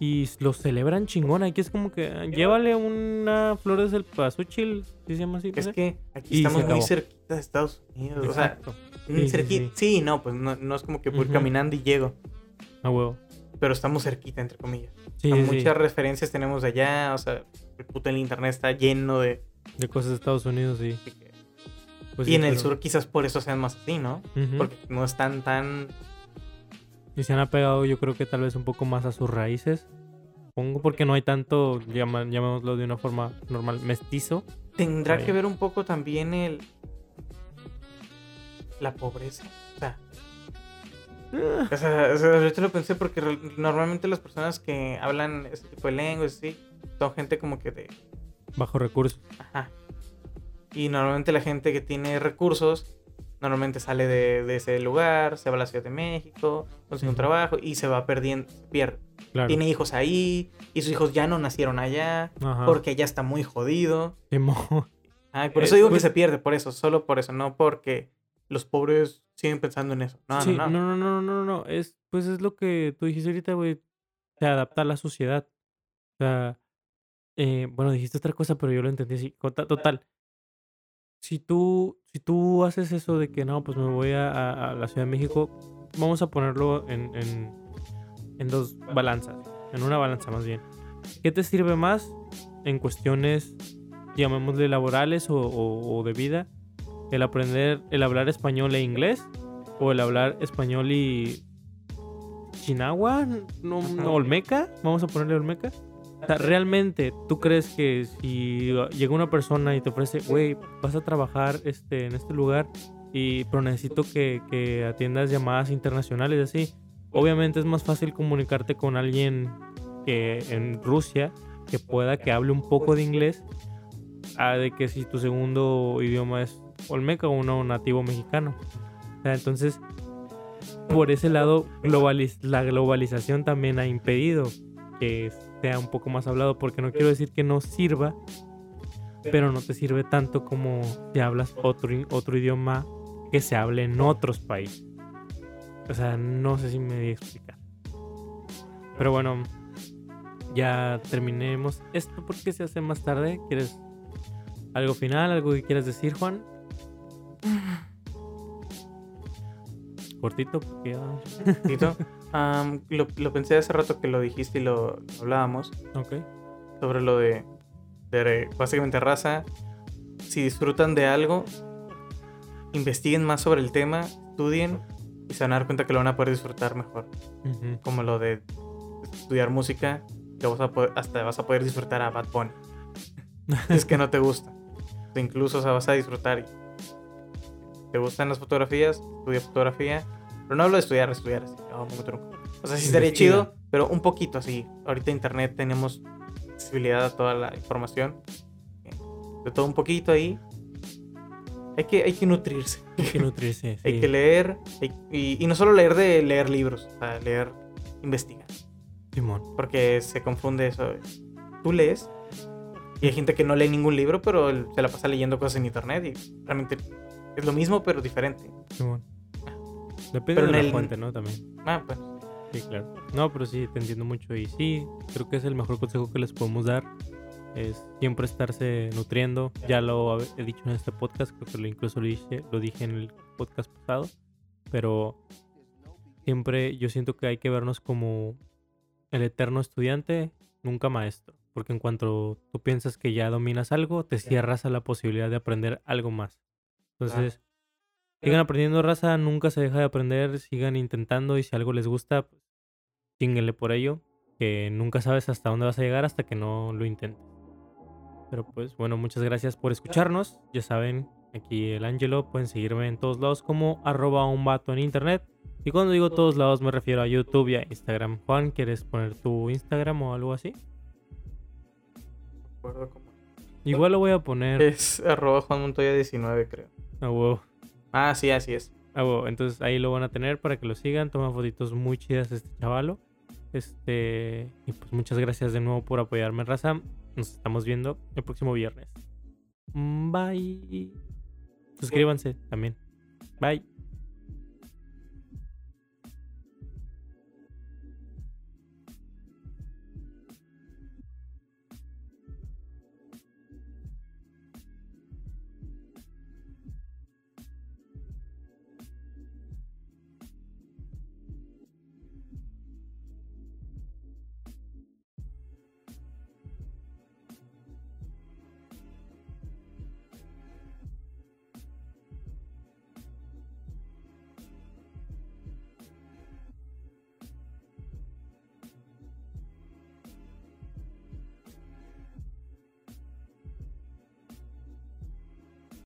y s- lo celebran chingón. Aquí es como que llévale una flor de cempasúchil, ¿sí se llama así? Es que aquí Y estamos muy cerquita de Estados Unidos. O sea, mm, sí, cerqui- sí. sí, no, pues no, no es como que voy caminando y llego. A huevo. Pero estamos cerquita, entre comillas. Sí, O sea, muchas referencias tenemos de allá. O sea, el puto el internet está lleno de. de cosas de Estados Unidos, sí. Pues y en el sur quizás por eso sean más así, ¿no? Porque no están tan. Y se han apegado, yo creo que tal vez un poco más a sus raíces. Pongo porque no hay tanto, llama- llamémoslo de una forma normal, mestizo. Tendrá que ver un poco también el. La pobreza. O sea, Ah, o sea, o sea, ahorita lo pensé porque normalmente las personas que hablan ese tipo de lenguas, sí, son gente como que de. Bajo recursos. Ajá. Y normalmente la gente que tiene recursos, normalmente sale de, de ese lugar, se va a la Ciudad de México, consigue un trabajo y se va perdiendo, pierde. Claro. Tiene hijos ahí y sus hijos ya no nacieron allá Ajá. porque ya está muy jodido. Ay, por Eh, eso digo pues- que se pierde, por eso, solo por eso, no porque los pobres siguen pensando en eso. No, sí, no, no. no, no, no, no, no, Es, pues es lo que tú dijiste ahorita, güey. Se adapta a la sociedad. O sea, eh, bueno, dijiste otra cosa, pero yo lo entendí así. Total. Si tú, si tú haces eso de que no, pues me voy a, a- a la Ciudad de México, vamos a ponerlo en, en, en dos balanzas. En una balanza más bien. ¿Qué te sirve más en cuestiones, llamémosle laborales o, o- o de vida? El aprender, el hablar español e inglés o el hablar español y chinagua, no, no, olmeca, vamos a ponerle olmeca. Realmente, ¿tú crees que si llega una persona y te ofrece, güey, vas a trabajar este, en este lugar, y, pero necesito que, que atiendas llamadas internacionales así? Obviamente es más fácil comunicarte con alguien que en Rusia que pueda que hable un poco de inglés a de que si tu segundo idioma es olmeca o uno nativo mexicano. Entonces, por ese lado, globaliz- la globalización también ha impedido que sea un poco más hablado, porque no quiero decir que no sirva, pero no te sirve tanto como si hablas otro, otro idioma que se hable en otros países. O sea, no sé si me di a explicar. Pero bueno, ya terminemos esto porque se hace más tarde. ¿Quieres algo final? ¿Algo que quieras decir, Juan? Cortito, porque ya... Am, lo, lo pensé hace rato que lo dijiste y lo, lo hablábamos Ok. sobre lo de, de básicamente raza. Si disfrutan de algo, investiguen más sobre el tema, estudien y se van a dar cuenta que lo van a poder disfrutar mejor. Como lo de estudiar música, que vas a poder- hasta vas a poder disfrutar a Bad Bunny. Es que no te gusta. O incluso o sea, vas a disfrutar. y- ¿Te gustan las fotografías? Estudia fotografía. Pero no hablo de estudiar, estudiar así. tronco. O sea, sí estaría chido, pero un poquito así. Ahorita en internet tenemos accesibilidad a toda la información. De todo un poquito ahí. Hay que, hay que nutrirse. Hay que nutrirse. Hay que leer. hay- y, y no solo leer de leer libros, o sea, leer, investigar. Simón. Porque se confunde eso. Tú lees y hay gente que no lee ningún libro, pero se la pasa leyendo cosas en internet y realmente es lo mismo, pero diferente. Simón. Depende Pero de la el- fuente, ¿no? También. Ah, pues. Sí, claro. No, pero sí, te entiendo mucho. Y sí, creo que es el mejor consejo que les podemos dar. Es siempre estarse nutriendo. Ya lo he dicho en este podcast, creo que lo incluso lo dije, lo dije en el podcast pasado. Pero siempre yo siento que hay que vernos como el eterno estudiante, nunca maestro. Porque en cuanto tú piensas que ya dominas algo, te cierras a la posibilidad de aprender algo más. Entonces, sigan aprendiendo raza, nunca se deja de aprender, sigan intentando y si algo les gusta, pues, chínguenle por ello. que nunca sabes hasta dónde vas a llegar hasta que no lo intentes. Pero pues bueno, muchas gracias por escucharnos. Ya saben, aquí el Angelo, pueden seguirme en todos lados como arroba un vato en internet. Y cuando digo todos lados me refiero a YouTube y a Instagram. Juan, ¿quieres poner tu Instagram o algo así? Igual lo voy a poner. Es arroba Juan Montoya 19, creo. Ah, wow. Ah, sí, así es. Ah, wow. Entonces ahí lo van a tener para que lo sigan. Toma fotitos muy chidas este chavalo. Este. Y pues muchas gracias de nuevo por apoyarme, raza. Nos estamos viendo el próximo viernes. Bye. Suscríbanse también. Bye.